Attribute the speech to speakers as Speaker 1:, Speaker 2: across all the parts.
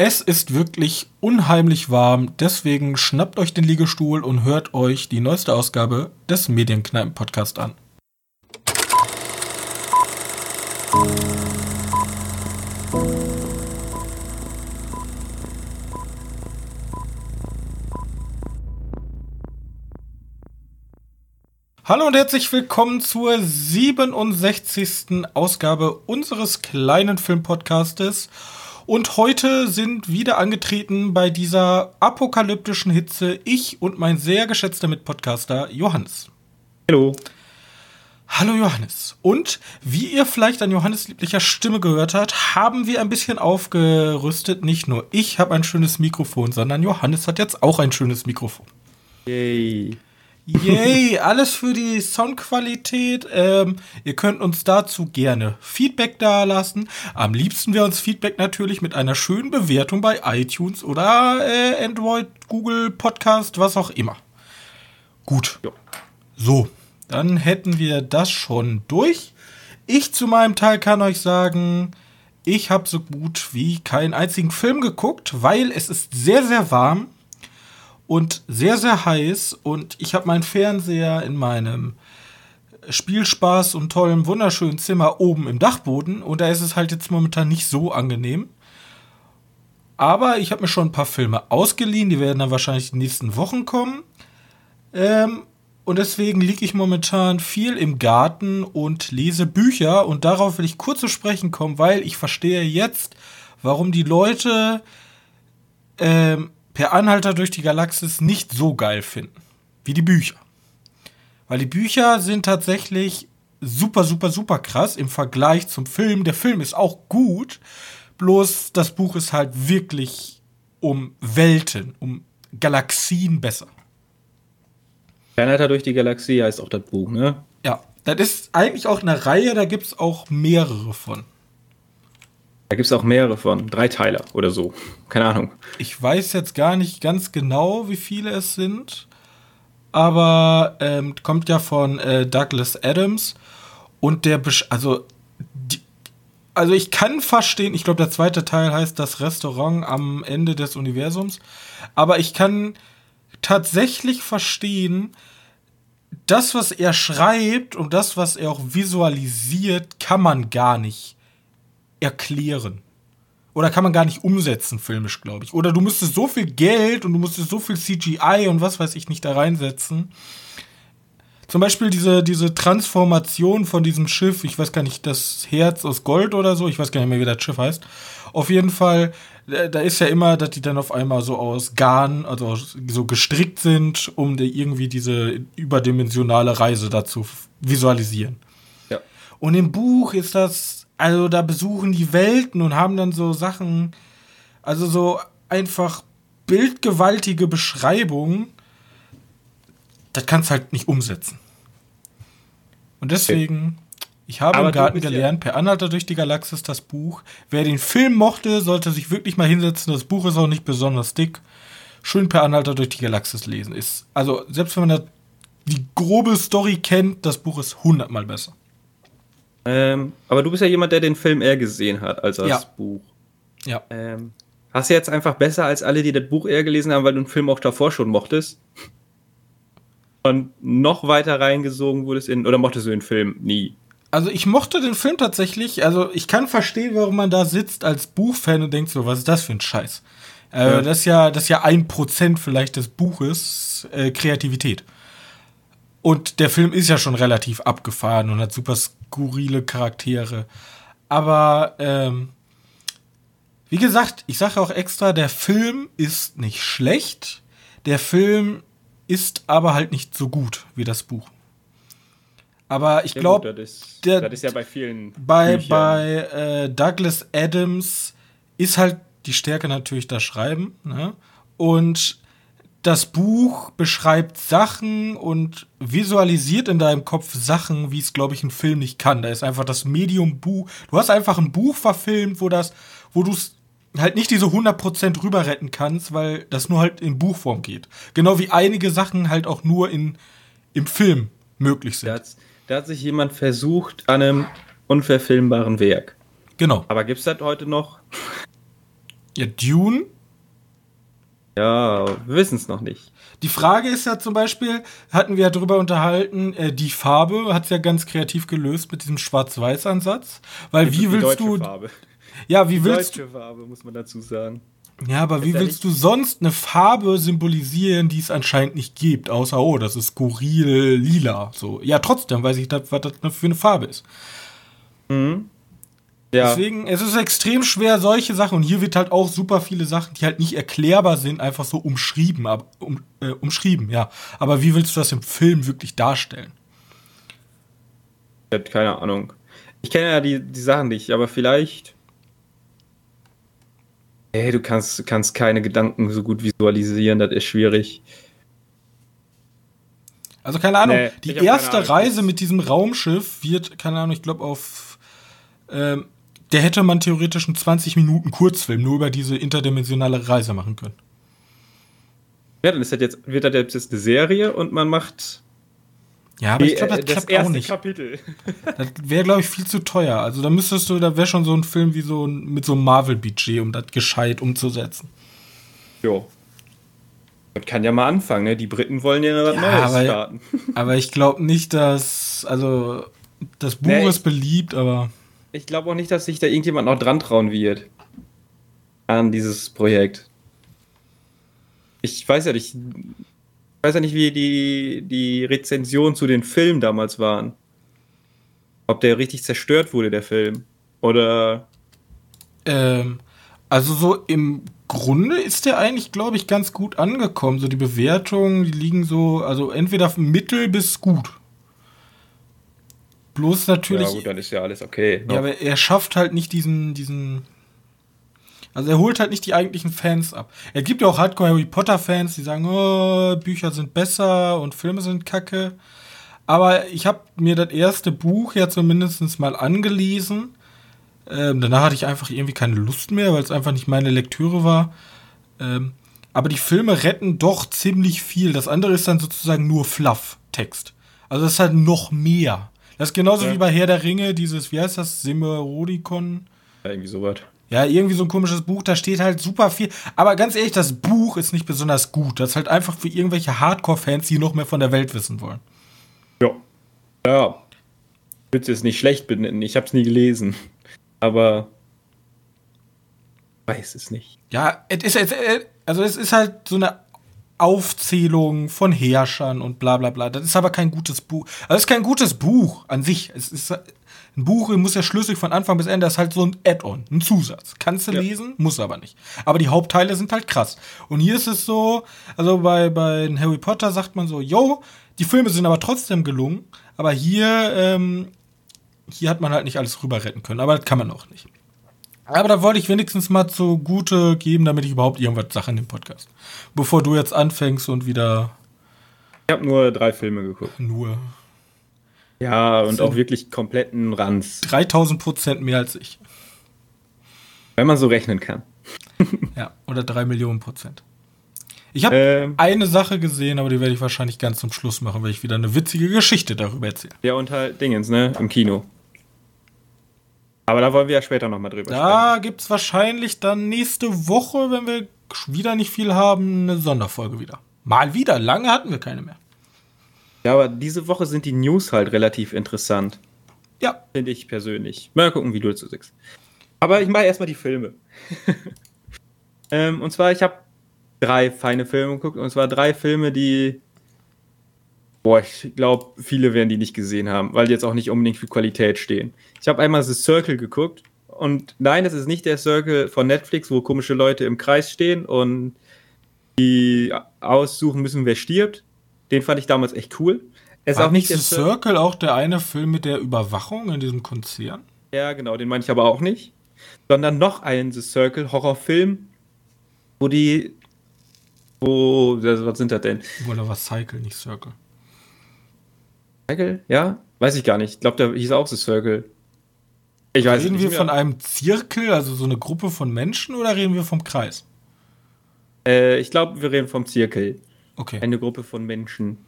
Speaker 1: Es ist wirklich unheimlich warm, deswegen schnappt euch den Liegestuhl und hört euch die neueste Ausgabe des Medienkneipen-Podcast an. Hallo und herzlich willkommen zur 67. Ausgabe unseres kleinen Filmpodcastes. Und heute sind wieder angetreten bei dieser apokalyptischen Hitze ich und mein sehr geschätzter Mitpodcaster Johannes.
Speaker 2: Hallo.
Speaker 1: Hallo Johannes. Und wie ihr vielleicht an Johannes lieblicher Stimme gehört habt, haben wir ein bisschen aufgerüstet. Nicht nur ich habe ein schönes Mikrofon, sondern Johannes hat jetzt auch ein schönes Mikrofon.
Speaker 2: Yay.
Speaker 1: Yay, alles für die Soundqualität. Ähm, ihr könnt uns dazu gerne Feedback da lassen. Am liebsten wäre uns Feedback natürlich mit einer schönen Bewertung bei iTunes oder äh, Android, Google Podcast, was auch immer. Gut. Jo. So, dann hätten wir das schon durch. Ich zu meinem Teil kann euch sagen, ich habe so gut wie keinen einzigen Film geguckt, weil es ist sehr, sehr warm und sehr, sehr heiß. Und ich habe meinen Fernseher in meinem Spielspaß und tollem, wunderschönen Zimmer oben im Dachboden. Und da ist es halt jetzt momentan nicht so angenehm. Aber ich habe mir schon ein paar Filme ausgeliehen. Die werden dann wahrscheinlich die nächsten Wochen kommen. Ähm, und deswegen liege ich momentan viel im Garten und lese Bücher. Und darauf will ich kurz zu sprechen kommen, weil ich verstehe jetzt, warum die Leute ähm, Per Anhalter durch die Galaxis nicht so geil finden wie die Bücher. Weil die Bücher sind tatsächlich super, super, super krass im Vergleich zum Film. Der Film ist auch gut, bloß das Buch ist halt wirklich um Welten, um Galaxien besser.
Speaker 2: Anhalter durch die Galaxie heißt auch das Buch, ne?
Speaker 1: Ja, das ist eigentlich auch eine Reihe, da gibt es auch mehrere von.
Speaker 2: Da gibt es auch mehrere von, drei Teile oder so. Keine Ahnung.
Speaker 1: Ich weiß jetzt gar nicht ganz genau, wie viele es sind, aber ähm, kommt ja von äh, Douglas Adams und der, Besch also, die, also ich kann verstehen, ich glaube, der zweite Teil heißt das Restaurant am Ende des Universums, aber ich kann tatsächlich verstehen, das, was er schreibt und das, was er auch visualisiert, kann man gar nicht erklären. Oder kann man gar nicht umsetzen, filmisch, glaube ich. Oder du müsstest so viel Geld und du müsstest so viel CGI und was weiß ich nicht da reinsetzen. Zum Beispiel diese, diese Transformation von diesem Schiff, ich weiß gar nicht, das Herz aus Gold oder so, ich weiß gar nicht mehr, wie das Schiff heißt. Auf jeden Fall, da ist ja immer, dass die dann auf einmal so aus Garn, also so gestrickt sind, um die irgendwie diese überdimensionale Reise dazu visualisieren. Ja. Und im Buch ist das also da besuchen die Welten und haben dann so Sachen, also so einfach bildgewaltige Beschreibungen. Das kannst du halt nicht umsetzen. Und deswegen, ich habe Aber im Garten gelernt, ja per Anhalter durch die Galaxis das Buch. Wer den Film mochte, sollte sich wirklich mal hinsetzen. Das Buch ist auch nicht besonders dick. Schön per Anhalter durch die Galaxis lesen. Ist, also, selbst wenn man die grobe Story kennt, das Buch ist hundertmal besser.
Speaker 2: Ähm, aber du bist ja jemand, der den Film eher gesehen hat als das
Speaker 1: ja.
Speaker 2: Buch.
Speaker 1: Ja.
Speaker 2: Ähm, hast du jetzt einfach besser als alle, die das Buch eher gelesen haben, weil du den Film auch davor schon mochtest? Und noch weiter reingesogen wurdest in, oder mochtest du den Film nie?
Speaker 1: Also ich mochte den Film tatsächlich, also ich kann verstehen, warum man da sitzt als Buchfan und denkt so, was ist das für ein Scheiß? Äh, ja. Das ist ja, das ist ja ein Prozent vielleicht des Buches äh, Kreativität. Und der Film ist ja schon relativ abgefahren und hat super skurrile Charaktere. Aber ähm, wie gesagt, ich sage auch extra, der Film ist nicht schlecht. Der Film ist aber halt nicht so gut wie das Buch. Aber ich glaube,
Speaker 2: das, das, ist ja bei vielen.
Speaker 1: Bei, bei äh, Douglas Adams ist halt die Stärke natürlich das Schreiben. Ne? Und das Buch beschreibt Sachen und visualisiert in deinem Kopf Sachen, wie es, glaube ich, ein Film nicht kann. Da ist einfach das Medium Buch. Du hast einfach ein Buch verfilmt, wo das, wo du es halt nicht diese 100% rüber retten kannst, weil das nur halt in Buchform geht. Genau wie einige Sachen halt auch nur in, im Film möglich sind.
Speaker 2: Da hat, da hat sich jemand versucht an einem unverfilmbaren Werk.
Speaker 1: Genau.
Speaker 2: Aber gibt es das heute noch?
Speaker 1: Ja, Dune.
Speaker 2: Ja, wir wissen es noch nicht.
Speaker 1: Die Frage ist ja zum Beispiel, hatten wir ja drüber unterhalten, äh, die Farbe hat es ja ganz kreativ gelöst mit diesem Schwarz-Weiß-Ansatz. Weil wie willst du.
Speaker 2: Farbe.
Speaker 1: Ja, wie willst
Speaker 2: deutsche Farbe, muss man dazu sagen.
Speaker 1: Ja, aber wie
Speaker 2: ja
Speaker 1: willst du sonst eine Farbe symbolisieren, die es anscheinend nicht gibt, außer, oh, das ist skurril lila. So. Ja, trotzdem weiß ich, was das für eine Farbe ist.
Speaker 2: Mhm. Ja.
Speaker 1: Deswegen, es ist extrem schwer, solche Sachen, und hier wird halt auch super viele Sachen, die halt nicht erklärbar sind, einfach so umschrieben, aber, um, äh, umschrieben, ja. Aber wie willst du das im Film wirklich darstellen?
Speaker 2: Ich hab keine Ahnung. Ich kenne ja die, die Sachen nicht, aber vielleicht. Ey, du kannst, kannst keine Gedanken so gut visualisieren, das ist schwierig.
Speaker 1: Also keine Ahnung,
Speaker 2: Nee,
Speaker 1: die erste. Reise mit diesem Raumschiff wird, keine Ahnung, ich glaube auf, ähm, der hätte man theoretisch einen 20 Minuten Kurzfilm nur über diese interdimensionale Reise machen können.
Speaker 2: Ja, dann ist das jetzt, wird das jetzt eine Serie und man macht
Speaker 1: Ja, aber
Speaker 2: die,
Speaker 1: ich glaube, das
Speaker 2: äh, das
Speaker 1: klappt auch nicht.
Speaker 2: Kapitel.
Speaker 1: Das wäre, glaube ich, viel zu teuer. Also da müsstest du, da wäre schon so ein Film wie so ein, mit so einem Marvel-Budget, um das gescheit umzusetzen.
Speaker 2: Jo. Man kann ja mal anfangen, ne? Die Briten wollen ja was
Speaker 1: Ja,
Speaker 2: Neues
Speaker 1: aber-
Speaker 2: starten.
Speaker 1: Aber ich glaube nicht, dass, also das Buch
Speaker 2: Nee,
Speaker 1: ist beliebt, aber
Speaker 2: Ich glaube auch nicht, dass sich da irgendjemand noch dran trauen wird. An dieses Projekt. Ich weiß ja nicht. Ich weiß ja nicht, wie die, die Rezensionen zu den Filmen damals waren. Ob der richtig zerstört wurde, der Film. Oder.
Speaker 1: Ähm, also so im Grunde ist der eigentlich, glaube ich, ganz gut angekommen. So die Bewertungen, die liegen so, also entweder mittel bis gut. Bloß natürlich,
Speaker 2: ja, gut, dann ist ja alles okay.
Speaker 1: ja, aber er schafft halt nicht diesen, diesen, also er holt halt nicht die eigentlichen Fans ab. Er gibt ja auch Hardcore Harry Potter Fans, die sagen, oh, Bücher sind besser und Filme sind kacke. Aber ich habe mir das erste Buch ja zumindest mal angelesen. Ähm, danach hatte ich einfach irgendwie keine Lust mehr, weil es einfach nicht meine Lektüre war. Ähm, aber die Filme retten doch ziemlich viel. Das andere ist dann sozusagen nur Fluff-Text. Also das ist halt noch mehr. Das ist genauso
Speaker 2: Ja.
Speaker 1: wie bei Herr der Ringe, dieses, wie heißt das, Simmerodikon?
Speaker 2: ja, irgendwie sowas.
Speaker 1: Ja, irgendwie so ein komisches Buch, da steht halt super viel. Aber ganz ehrlich, das Buch ist nicht besonders gut. Das ist halt einfach für irgendwelche Hardcore-Fans, die noch mehr von der Welt wissen wollen.
Speaker 2: Ja. Ja. Ich würde es nicht schlecht benennen. Ich habe es nie gelesen. Aber. Weiß es nicht.
Speaker 1: Ja, es ist, also es ist halt so eine Aufzählung von Herrschern und bla bla bla. Das ist aber kein gutes Buch. Also es ist kein gutes Buch an sich. Es ist ein Buch, muss ja schlüssig von Anfang bis Ende. Das ist halt so ein Add-on, ein Zusatz. Kannst du
Speaker 2: Ja.
Speaker 1: lesen, muss aber nicht. Aber die Hauptteile sind halt krass. Und hier ist es so, also bei, bei Harry Potter sagt man so, yo, die Filme sind aber trotzdem gelungen. Aber hier, ähm, hier hat man halt nicht alles rüber retten können. Aber das kann man auch nicht. Aber da wollte ich wenigstens mal zugute geben, damit ich überhaupt irgendwas sage in dem Podcast. Bevor du jetzt anfängst und wieder
Speaker 2: Ich habe nur drei Filme geguckt.
Speaker 1: nur
Speaker 2: Ja, und auch wirklich kompletten Ranz.
Speaker 1: 3000 Prozent mehr als ich.
Speaker 2: Wenn man so rechnen kann.
Speaker 1: Ja, oder 3 Millionen Prozent. Ich habe
Speaker 2: Ähm.
Speaker 1: eine Sache gesehen, aber die werde ich wahrscheinlich ganz zum Schluss machen, weil ich wieder eine witzige Geschichte darüber erzähle.
Speaker 2: Ja, und halt Dingens, ne? Im Kino. Aber da wollen wir ja später nochmal drüber
Speaker 1: Da gibt es wahrscheinlich dann nächste Woche, wenn wir wieder nicht viel haben, eine Sonderfolge wieder. Mal wieder. Lange hatten wir keine mehr.
Speaker 2: Ja, aber diese Woche sind die News halt relativ interessant.
Speaker 1: Ja,
Speaker 2: Finde ich persönlich. Mal gucken, wie du dazu sagst. Aber ich mache erstmal die Filme. ähm, und zwar, ich habe drei feine Filme geguckt. Und zwar drei Filme, die. Boah, ich glaube, viele werden die nicht gesehen haben, weil die jetzt auch nicht unbedingt für Qualität stehen. Ich habe einmal The Circle geguckt. Und nein, das ist nicht der Circle von Netflix, wo komische Leute im Kreis stehen und die aussuchen müssen, wer stirbt. Den fand ich damals echt cool. Es ist auch nicht
Speaker 1: The
Speaker 2: Cir-
Speaker 1: Circle auch der eine Film mit der Überwachung in diesem Konzern?
Speaker 2: Ja, genau, den meine ich aber auch nicht. Sondern noch einen The Circle Horrorfilm, wo die. Wo. Was sind das denn?
Speaker 1: Oder war Cycle, nicht Circle?
Speaker 2: Circle? Ja? Weiß ich gar nicht. Ich glaube, der hieß auch The Circle. Ich weiß
Speaker 1: reden
Speaker 2: nicht
Speaker 1: wir
Speaker 2: mehr.
Speaker 1: von einem Zirkel, also so eine Gruppe von Menschen, oder reden wir vom Kreis?
Speaker 2: Äh, ich glaube, wir reden vom Zirkel.
Speaker 1: Okay.
Speaker 2: Eine Gruppe von Menschen.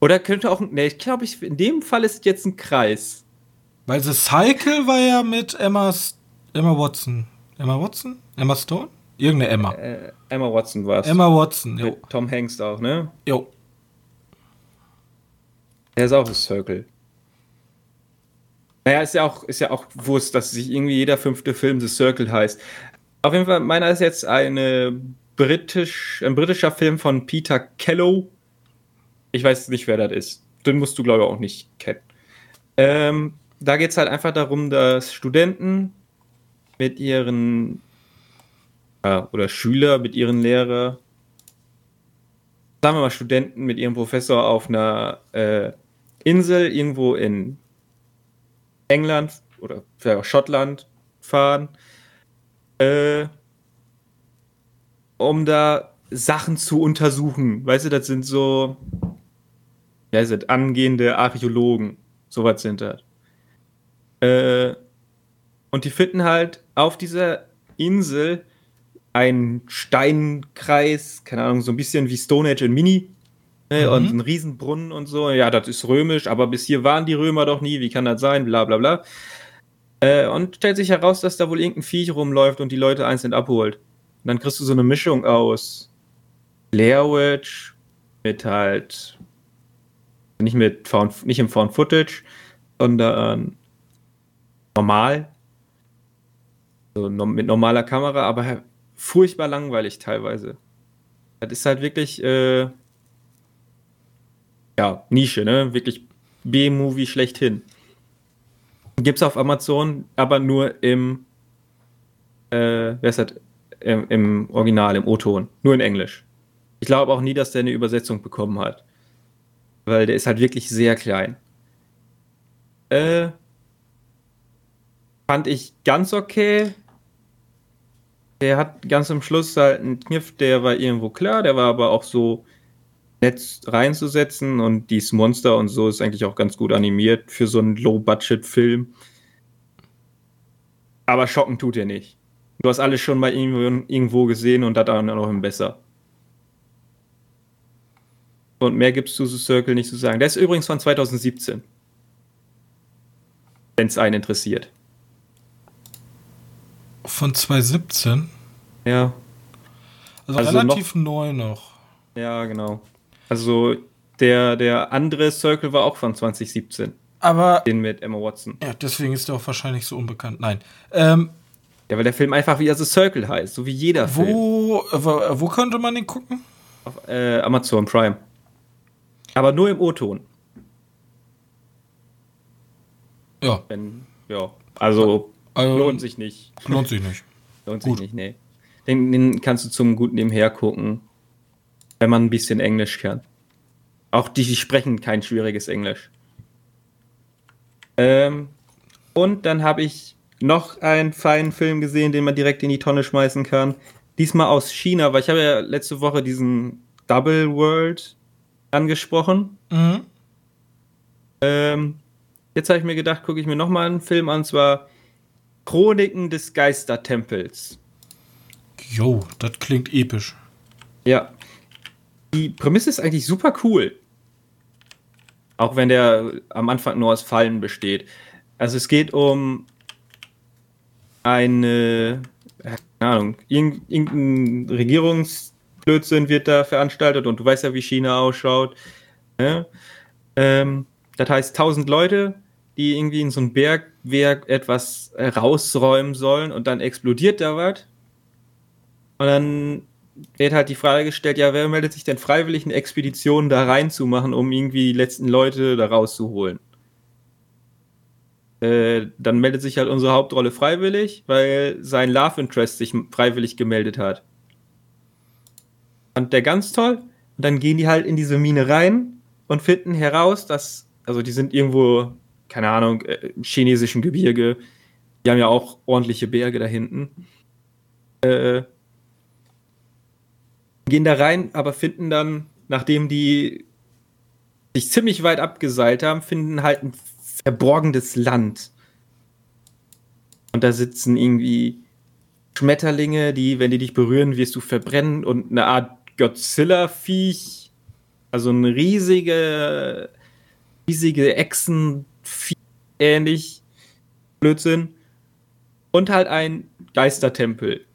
Speaker 2: Oder könnte auch. Ne, ich glaube, ich, in dem Fall ist es jetzt ein Kreis.
Speaker 1: Weil The Cycle war ja mit Emma, Emma Watson. Emma Watson? Emma Stone? Irgendeine Emma.
Speaker 2: Äh, Emma Watson war es.
Speaker 1: Emma Watson, jo.
Speaker 2: Mit Tom Hanks auch, ne?
Speaker 1: Jo.
Speaker 2: Der ist auch ein Circle. Naja, ist ja auch, ist ja auch bewusst, dass sich irgendwie jeder fünfte Film The Circle heißt. Auf jeden Fall, meiner ist jetzt eine britisch, ein britischer Film von Peter Kello. Ich weiß nicht, wer das ist. Den musst du, glaube ich, auch nicht kennen. Ähm, da geht es halt einfach darum, dass Studenten mit ihren äh, oder Schüler mit ihren Lehrer, sagen wir mal Studenten mit ihrem Professor auf einer äh, Insel irgendwo in England oder vielleicht auch Schottland fahren, äh, um da Sachen zu untersuchen. Weißt du, das sind so, ja, sind angehende Archäologen, sowas sind das. Äh, und die finden halt auf dieser Insel einen Steinkreis, keine Ahnung, so ein bisschen wie Stonehenge in Mini. Ne, mhm. Und einen Riesenbrunnen und so. Ja, das ist römisch, aber bis hier waren die Römer doch nie. Wie kann das sein? Bla bla bla. Äh, und stellt sich heraus, dass da wohl irgendein Viech rumläuft und die Leute einzeln abholt. Und dann kriegst du so eine Mischung aus Blair Witch mit halt nicht mit Found, nicht im Found Footage, sondern normal. So, mit normaler Kamera, aber furchtbar langweilig teilweise. Das ist halt wirklich, äh, ja, Nische, ne? Wirklich B-Movie schlechthin. Gibt's auf Amazon, aber nur im, äh, wer ist das? Im, Im, Original, im O-Ton. Nur in Englisch. Ich glaube auch nie, dass der eine Übersetzung bekommen hat. Weil der ist halt wirklich sehr klein. Äh, fand ich ganz okay. Der hat ganz am Schluss halt einen Kniff, der war irgendwo klar, der war aber auch so nett reinzusetzen und dieses Monster und so ist eigentlich auch ganz gut animiert für so einen Low-Budget-Film. Aber schocken tut er nicht. Du hast alles schon mal irgendwo, gesehen und das dann noch besser. Und mehr gibt's zu The Circle nicht zu sagen. Der ist übrigens von 2017. Wenn es einen interessiert.
Speaker 1: Von 2017?
Speaker 2: Ja.
Speaker 1: Also, also relativ noch, neu noch.
Speaker 2: Ja, genau. Also der, der andere Circle war auch von 2017.
Speaker 1: Aber.
Speaker 2: Den mit Emma Watson.
Speaker 1: Ja, deswegen ist der auch wahrscheinlich so unbekannt. Nein. Ähm,
Speaker 2: ja, weil der Film einfach wie The Circle heißt, so wie jeder
Speaker 1: wo, Film. Wo, wo könnte man den gucken?
Speaker 2: Auf äh, Amazon Prime. Aber nur im O-Ton.
Speaker 1: Ja.
Speaker 2: Wenn, ja. Also, also, lohnt sich nicht.
Speaker 1: Lohnt sich nicht.
Speaker 2: lohnt sich nicht, nee. Den, den kannst du zum guten Nebenher gucken wenn man ein bisschen Englisch kann. Auch die, die sprechen kein schwieriges Englisch. Ähm, und dann habe ich noch einen feinen Film gesehen, den man direkt in die Tonne schmeißen kann. Diesmal aus China, weil ich habe ja letzte Woche diesen Double World angesprochen. Mhm. Ähm, jetzt habe ich mir gedacht, gucke ich mir nochmal einen Film an, und zwar Chroniken des Geistertempels.
Speaker 1: Jo, das klingt episch.
Speaker 2: Ja, die Prämisse ist eigentlich super cool. Auch wenn der am Anfang nur aus Fallen besteht. Also es geht um eine, keine Ahnung, irgendein Regierungsblödsinn wird da veranstaltet und du weißt ja, wie China ausschaut. Ja? Ähm, das heißt, tausend Leute, die irgendwie in so ein Bergwerk etwas rausräumen sollen und dann explodiert da was. Und dann wird halt die Frage gestellt, ja, wer meldet sich denn freiwillig eine Expedition da reinzumachen, um irgendwie die letzten Leute da rauszuholen? Äh, dann meldet sich halt unsere Hauptrolle freiwillig, weil sein Love Interest sich freiwillig gemeldet hat. Und der ganz toll. Und dann gehen die halt in diese Mine rein und finden heraus, dass, also die sind irgendwo, keine Ahnung, äh, im chinesischen Gebirge. Die haben ja auch ordentliche Berge da hinten. Äh, gehen da rein, aber finden dann, nachdem die sich ziemlich weit abgeseilt haben, finden halt ein verborgenes Land. Und da sitzen irgendwie Schmetterlinge, die, wenn die dich berühren, wirst du verbrennen und eine Art Godzilla-Viech. Also ein riesige, riesige Echsen, ähnlich Blödsinn. Und halt ein Geistertempel.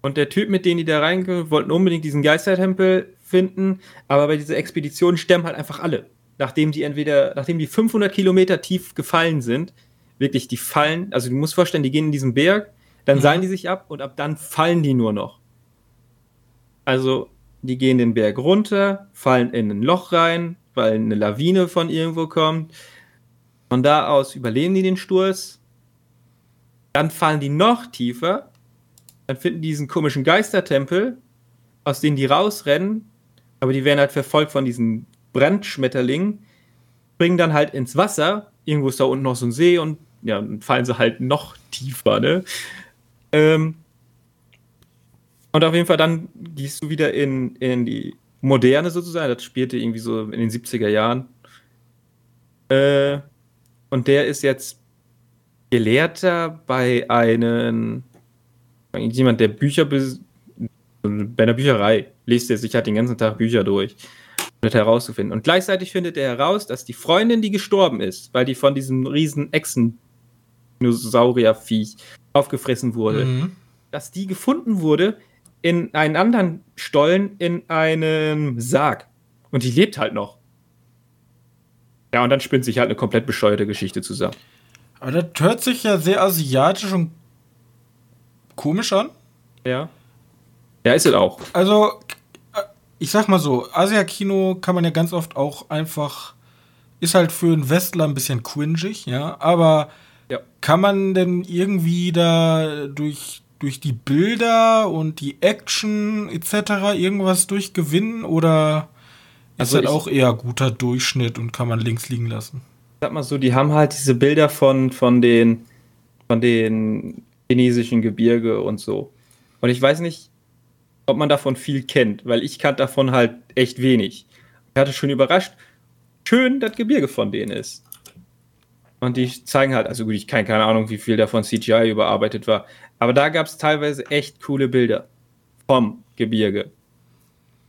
Speaker 2: Und der Typ, mit dem die da reingehen, wollten unbedingt diesen Geistertempel finden, aber bei dieser Expedition sterben halt einfach alle. Nachdem die entweder, nachdem die 500 Kilometer tief gefallen sind, wirklich, die fallen, also du musst vorstellen, die gehen in diesen Berg, dann mhm. seilen die sich ab und ab dann fallen die nur noch. Also, die gehen den Berg runter, fallen in ein Loch rein, weil eine Lawine von irgendwo kommt. Von da aus überleben die den Sturz. Dann fallen die noch tiefer. Dann finden die diesen komischen Geistertempel, aus denen die rausrennen. Aber die werden halt verfolgt von diesen Brandschmetterlingen. Springen dann halt ins Wasser. Irgendwo ist da unten noch so ein See und ja, dann fallen sie halt noch tiefer, ne? Ähm, und auf jeden Fall dann gehst du wieder in, in die Moderne sozusagen. Das spielte irgendwie so in den 70er Jahren. Äh, und der ist jetzt Gelehrter bei einem jemand, der Bücher bei einer Bücherei liest er sich halt den ganzen Tag Bücher durch, um das herauszufinden. Und gleichzeitig findet er heraus, dass die Freundin, die gestorben ist, weil die von diesem riesen Echsen-Dinosaurier-Viech aufgefressen wurde, mhm. dass die gefunden wurde in einen anderen Stollen in einem Sarg. Und die lebt halt noch. Ja, und dann spinnt sich halt eine komplett bescheuerte Geschichte zusammen.
Speaker 1: Aber das hört sich ja sehr asiatisch und komisch an.
Speaker 2: Ja. Ja, ist es auch.
Speaker 1: Also, äh, ich sag mal so, Asia-Kino kann man ja ganz oft auch einfach. Ist halt für einen Westler ein bisschen cringig, ja. Aber ja. kann man denn irgendwie da durch durch die Bilder und die Action etc. irgendwas durchgewinnen oder ist also das auch eher guter Durchschnitt und kann man links liegen lassen?
Speaker 2: Sag mal so, die haben halt diese Bilder von, von den von den chinesischen Gebirge und so. Und ich weiß nicht, ob man davon viel kennt, weil ich kannte davon halt echt wenig. Ich hatte schon überrascht, schön das Gebirge von denen ist. Und die zeigen halt, also gut, ich kann keine Ahnung, wie viel davon CGI überarbeitet war, aber da gab es teilweise echt coole Bilder vom Gebirge.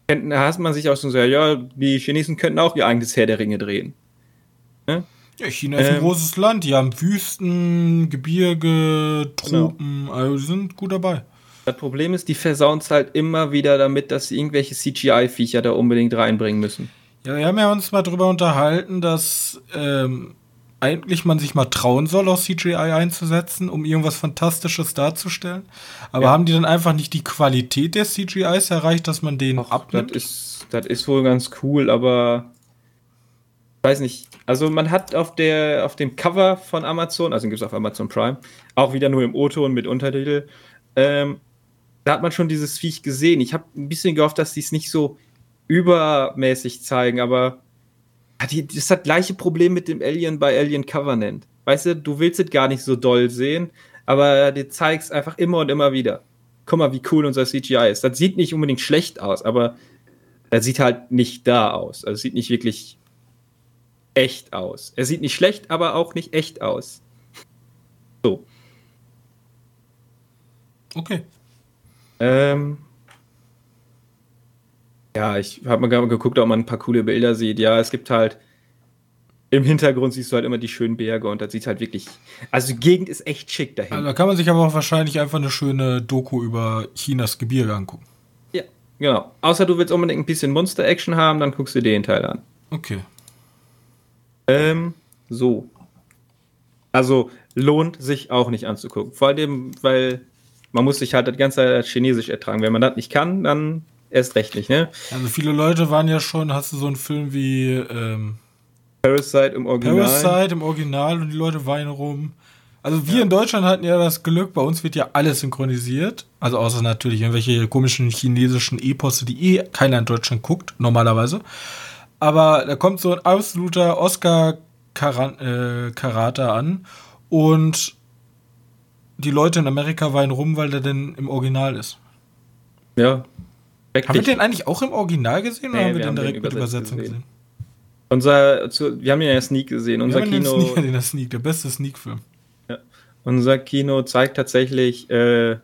Speaker 2: Da hat man sich auch so gesagt, ja, die Chinesen könnten auch ihr eigenes Herr der Ringe drehen.
Speaker 1: Ne? Ja, China ist ähm, ein großes Land, die haben Wüsten, Gebirge, Tropen, genau. also die sind gut dabei.
Speaker 2: Das Problem ist, die versauen es halt immer wieder damit, dass sie irgendwelche CGI-Viecher da unbedingt reinbringen müssen.
Speaker 1: Ja, wir haben ja uns mal drüber unterhalten, dass ähm, eigentlich man sich mal trauen soll, auch CGI einzusetzen, um irgendwas Fantastisches darzustellen. Aber ja. haben die dann einfach nicht die Qualität der CGIs erreicht, dass man den
Speaker 2: Ach, abnimmt? Das ist, das ist wohl ganz cool, aber weiß nicht. Also man hat auf der auf dem Cover von Amazon, also gibt es auf Amazon Prime, auch wieder nur im O-Ton mit Untertitel, ähm, da hat man schon dieses Viech gesehen. Ich habe ein bisschen gehofft, dass die es nicht so übermäßig zeigen, aber die, das ist das gleiche Problem mit dem Alien bei Alien Covenant. Weißt du, du willst es gar nicht so doll sehen, aber dir zeigst einfach immer und immer wieder. Guck mal, wie cool unser CGI ist. Das sieht nicht unbedingt schlecht aus, aber er sieht halt nicht da aus. Also sieht nicht wirklich echt aus. Er sieht nicht schlecht, aber auch nicht echt aus. So.
Speaker 1: Okay.
Speaker 2: Ähm, ja, ich habe mal geguckt, ob man ein paar coole Bilder sieht. Ja, es gibt halt im Hintergrund siehst du halt immer die schönen Berge und das sieht halt wirklich. Also die Gegend ist echt schick dahin. Also
Speaker 1: da kann man sich aber auch wahrscheinlich einfach eine schöne Doku über Chinas Gebirge angucken.
Speaker 2: Ja, genau. Außer du willst unbedingt ein bisschen Monster-Action haben, dann guckst du den Teil an.
Speaker 1: Okay.
Speaker 2: Ähm, so. Also lohnt sich auch nicht anzugucken. Vor allem, weil man muss sich halt das ganze Chinesisch ertragen. Wenn man das nicht kann, dann erst recht nicht, ne?
Speaker 1: Also viele Leute waren ja schon, hast du so einen Film wie ähm,
Speaker 2: Parasite im Original?
Speaker 1: Parasite im Original und die Leute weinen rum. Also wir ja. in Deutschland hatten ja das Glück, bei uns wird ja alles synchronisiert. Also außer natürlich irgendwelche komischen chinesischen Eposse, die eh keiner in Deutschland guckt, normalerweise. Aber da kommt so ein absoluter Oscar-Karate äh, an und die Leute in Amerika weinen rum, weil der denn im Original ist.
Speaker 2: Ja,
Speaker 1: haben wir den eigentlich auch im Original gesehen nee, oder haben wir, wir den direkt den mit Übersetzung gesehen? gesehen?
Speaker 2: Unser, zu, wir haben ihn der Sneak gesehen. Unser wir Kino.
Speaker 1: Den Sneak, der Sneak, der beste Sneak-Film.
Speaker 2: Ja. Unser Kino zeigt tatsächlich äh,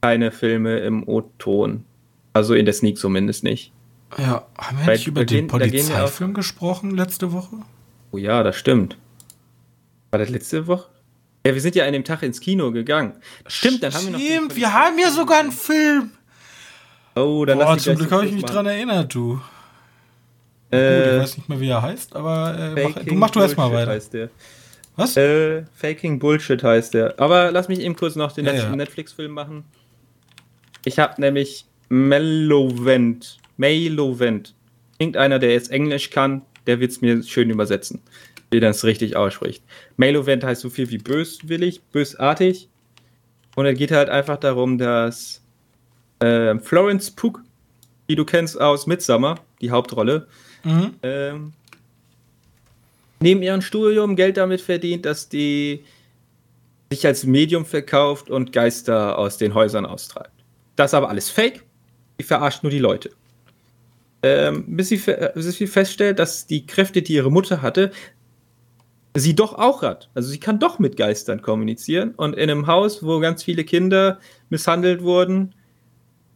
Speaker 2: keine Filme im O-Ton. Also in der Sneak zumindest nicht.
Speaker 1: Ja, haben wir nicht über den Polizeifilm gesprochen letzte Woche?
Speaker 2: Oh ja, das stimmt. War das letzte Woche? Ja, wir sind ja an dem Tag ins Kino gegangen. Stimmt, dann haben wir noch.
Speaker 1: Stimmt, wir haben ja sogar einen Film.
Speaker 2: Oh, dann
Speaker 1: Boah,
Speaker 2: lass
Speaker 1: zum Glück habe ich mich
Speaker 2: machen.
Speaker 1: dran erinnert, du. Gut, ich
Speaker 2: Äh,
Speaker 1: weiß nicht mehr, wie er heißt, aber äh, mach, du mach du erst mal
Speaker 2: Bullshit
Speaker 1: weiter.
Speaker 2: Heißt der.
Speaker 1: Was?
Speaker 2: Äh, Faking Bullshit heißt der. Aber lass mich eben kurz noch den
Speaker 1: Ja,
Speaker 2: letzten
Speaker 1: ja.
Speaker 2: Netflix-Film machen. Ich habe nämlich Melovent. Melovent. Irgendeiner, der jetzt Englisch kann, der wird es mir schön übersetzen, wie er es richtig ausspricht. Melovent heißt so viel wie böswillig, bösartig. Und es geht halt einfach darum, dass äh, Florence Pugh, die du kennst aus Midsummer, die Hauptrolle,
Speaker 1: Mhm.
Speaker 2: ähm, neben ihrem Studium Geld damit verdient, dass die sich als Medium verkauft und Geister aus den Häusern austreibt. Das ist aber alles Fake. Die verarscht nur die Leute. Ähm, bis, sie, bis sie feststellt, dass die Kräfte, die ihre Mutter hatte, sie doch auch hat. Also sie kann doch mit Geistern kommunizieren. Und in einem Haus, wo ganz viele Kinder misshandelt wurden,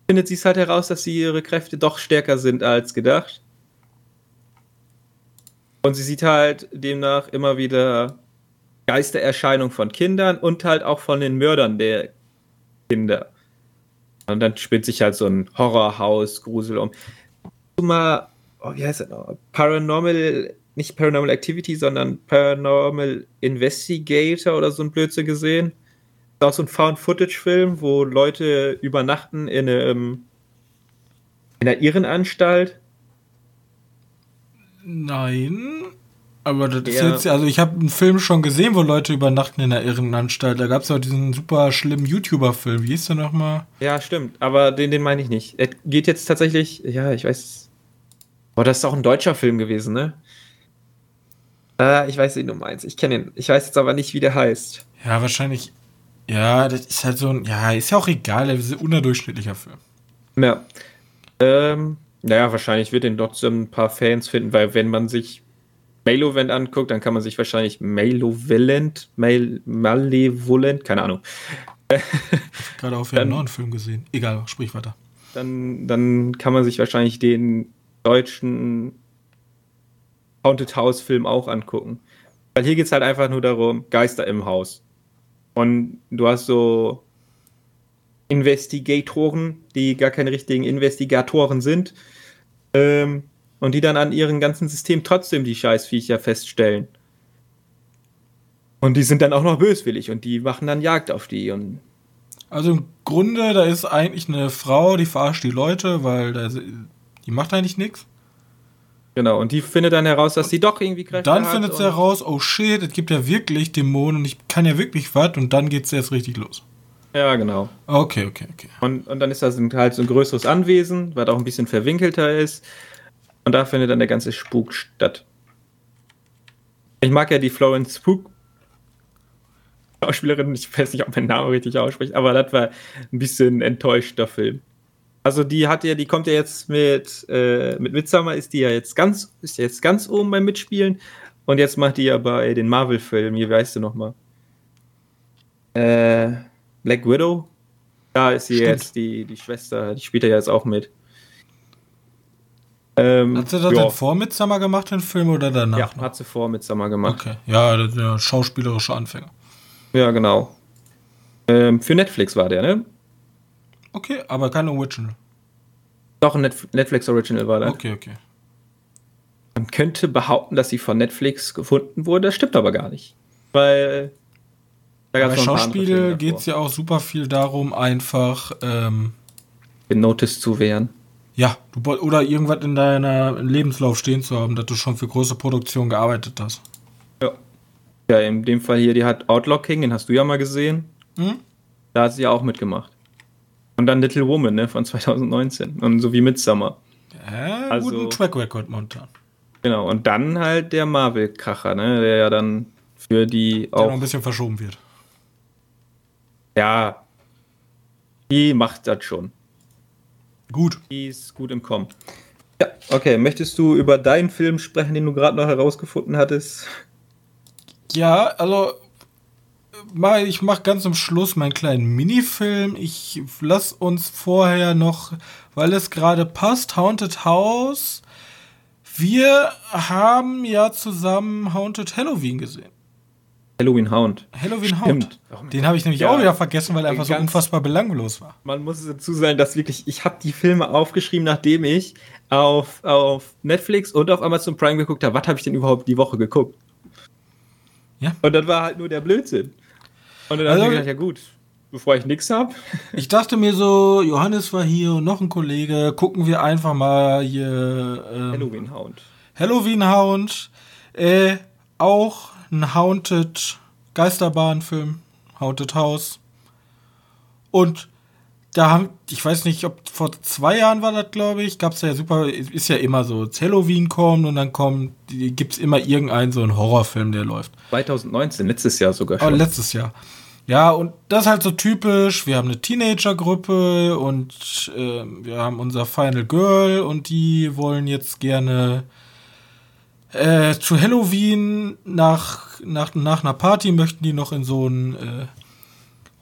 Speaker 2: findet sie es halt heraus, dass sie ihre Kräfte doch stärker sind als gedacht. Und sie sieht halt demnach immer wieder Geistererscheinungen von Kindern und halt auch von den Mördern der Kinder. Und dann spinnt sich halt so ein Horrorhaus-Grusel um. Hast du mal, oh, wie heißt das noch? Paranormal, nicht Paranormal Activity, sondern Paranormal Investigator oder so ein Blödsinn gesehen? Das ist auch so ein Found-Footage-Film, wo Leute übernachten in einem in einer Irrenanstalt.
Speaker 1: Nein. Aber das ist
Speaker 2: Ja.
Speaker 1: jetzt, also ich habe einen Film schon gesehen, wo Leute übernachten in der Irrenanstalt. Da gab es auch diesen super schlimmen YouTuber-Film. Wie hieß der nochmal?
Speaker 2: Ja, stimmt, aber den, den meine ich nicht. Er geht jetzt tatsächlich, ja, ich weiß. Boah, das ist auch ein deutscher Film gewesen, ne? Äh, ich weiß, wen du meinst. Ich kenne ihn. Ich weiß jetzt aber nicht, wie der heißt.
Speaker 1: Ja, wahrscheinlich. Ja, das ist halt so ein. Ja, ist ja auch egal. Das ist ein unterdurchschnittlicher Film.
Speaker 2: Ja. Ähm, naja, wahrscheinlich wird den trotzdem ein paar Fans finden, weil wenn man sich Malevolent anguckt, dann kann man sich wahrscheinlich Malevolent, Mal Malevolent, keine Ahnung,
Speaker 1: Gerade auch wieder einen neuen Film gesehen. Egal, sprich weiter.
Speaker 2: dann, dann kann man sich wahrscheinlich den deutschen Haunted House Film auch angucken. Weil hier geht es halt einfach nur darum, Geister im Haus. Und du hast so Investigatoren, die gar keine richtigen Investigatoren sind. Ähm, und die dann an ihrem ganzen System trotzdem die Scheißviecher feststellen. Und die sind dann auch noch böswillig und die machen dann Jagd auf die. Und
Speaker 1: Also im Grunde, da ist eigentlich eine Frau, die verarscht die Leute, weil da, die macht eigentlich nichts.
Speaker 2: genau, und die findet dann heraus, dass sie doch irgendwie Kräfte
Speaker 1: Dann
Speaker 2: hat
Speaker 1: findet sie heraus, oh shit, es gibt ja wirklich Dämonen und ich kann ja wirklich was und dann geht's erst richtig los.
Speaker 2: Ja, genau.
Speaker 1: Okay, okay, okay.
Speaker 2: Und, und dann ist das halt so ein größeres Anwesen, was auch ein bisschen verwinkelter ist. Und da findet dann der ganze Spuk statt. Ich mag ja die Florence Spuk. Schauspielerin, ich weiß nicht, ob mein Name richtig ausspricht, aber das war ein bisschen enttäuschter Film. Also die hat ja, die kommt ja jetzt mit, äh, mit Midsommar ist die ja jetzt ganz, ist jetzt ganz oben beim Mitspielen und jetzt macht die ja bei den Marvel-Filmen, hier weißt du nochmal. Äh, Black Widow? Da ist sie
Speaker 1: Stimmt.
Speaker 2: jetzt die, die Schwester, die spielt ja jetzt auch mit. Ähm,
Speaker 1: Hat sie das
Speaker 2: ja,
Speaker 1: denn vor Midsummer gemacht, den Film, oder danach?
Speaker 2: ja,
Speaker 1: noch?
Speaker 2: hat sie vor mit Summer gemacht.
Speaker 1: Okay, ja, ist ja schauspielerische Anfänger.
Speaker 2: Ja, genau. Ähm, für Netflix war der, ne?
Speaker 1: Okay, aber kein Original.
Speaker 2: Doch, ein Netf Netflix Original war das.
Speaker 1: Okay, okay.
Speaker 2: Man könnte behaupten, dass sie von Netflix gefunden wurde, das stimmt aber gar nicht. Weil da
Speaker 1: Bei Schauspiel geht es ja auch super viel darum, einfach, ähm,
Speaker 2: genoticed zu werden.
Speaker 1: ja, du, oder irgendwas in deiner Lebenslauf stehen zu haben, dass du schon für große Produktionen gearbeitet hast.
Speaker 2: Ja. Ja, in dem Fall hier, die hat Outlocking, den hast du ja mal gesehen.
Speaker 1: Hm?
Speaker 2: Da hat sie ja auch mitgemacht. Und dann Little Woman, ne, von 2019. Und so wie Midsummer.
Speaker 1: Ja,
Speaker 2: Also-
Speaker 1: guten Track Record momentan.
Speaker 2: Genau. Und dann halt der Marvel-Kracher, ne, der ja dann für die
Speaker 1: Der noch
Speaker 2: auch.
Speaker 1: ein bisschen verschoben wird.
Speaker 2: Ja. Die macht das schon.
Speaker 1: Gut.
Speaker 2: Die ist gut im Kommen. Ja, okay. Möchtest du über deinen Film sprechen, den du gerade noch herausgefunden hattest?
Speaker 1: Ja, also mal, ich mache ganz am Schluss meinen kleinen Minifilm. Ich lass uns vorher noch, weil es gerade passt, Haunted House. Wir haben ja zusammen Haunted Halloween gesehen.
Speaker 2: Halloween Hound.
Speaker 1: Halloween Hound. Den habe ich nämlich ja. auch wieder vergessen, weil er einfach so unfassbar belanglos war.
Speaker 2: Man muss dazu sagen, dass wirklich, ich habe die Filme aufgeschrieben, nachdem ich auf, auf Netflix und auf Amazon Prime geguckt habe, was habe ich denn überhaupt die Woche geguckt? Ja. Und dann war halt nur der Blödsinn. Und dann also, habe ich gedacht, ja gut, bevor ich nichts habe.
Speaker 1: Ich dachte mir so, Johannes war hier und noch ein Kollege, gucken wir einfach mal hier.
Speaker 2: Ähm, Halloween Hound.
Speaker 1: Halloween Hound. Äh, auch ein Haunted Geisterbahnfilm, Haunted House. Und da haben, ich weiß nicht, ob vor zwei Jahren war das, glaube ich, gab es ja super, ist ja immer so, Halloween kommt und dann kommt, gibt es immer irgendeinen so einen Horrorfilm, der läuft.
Speaker 2: 2019, letztes Jahr sogar
Speaker 1: schon. Oh, letztes Jahr. Ja, und das ist halt so typisch. Wir haben eine Teenager-Gruppe und äh, wir haben unser Final Girl und die wollen jetzt gerne äh, zu Halloween nach, nach, nach einer Party möchten die noch in so ein äh,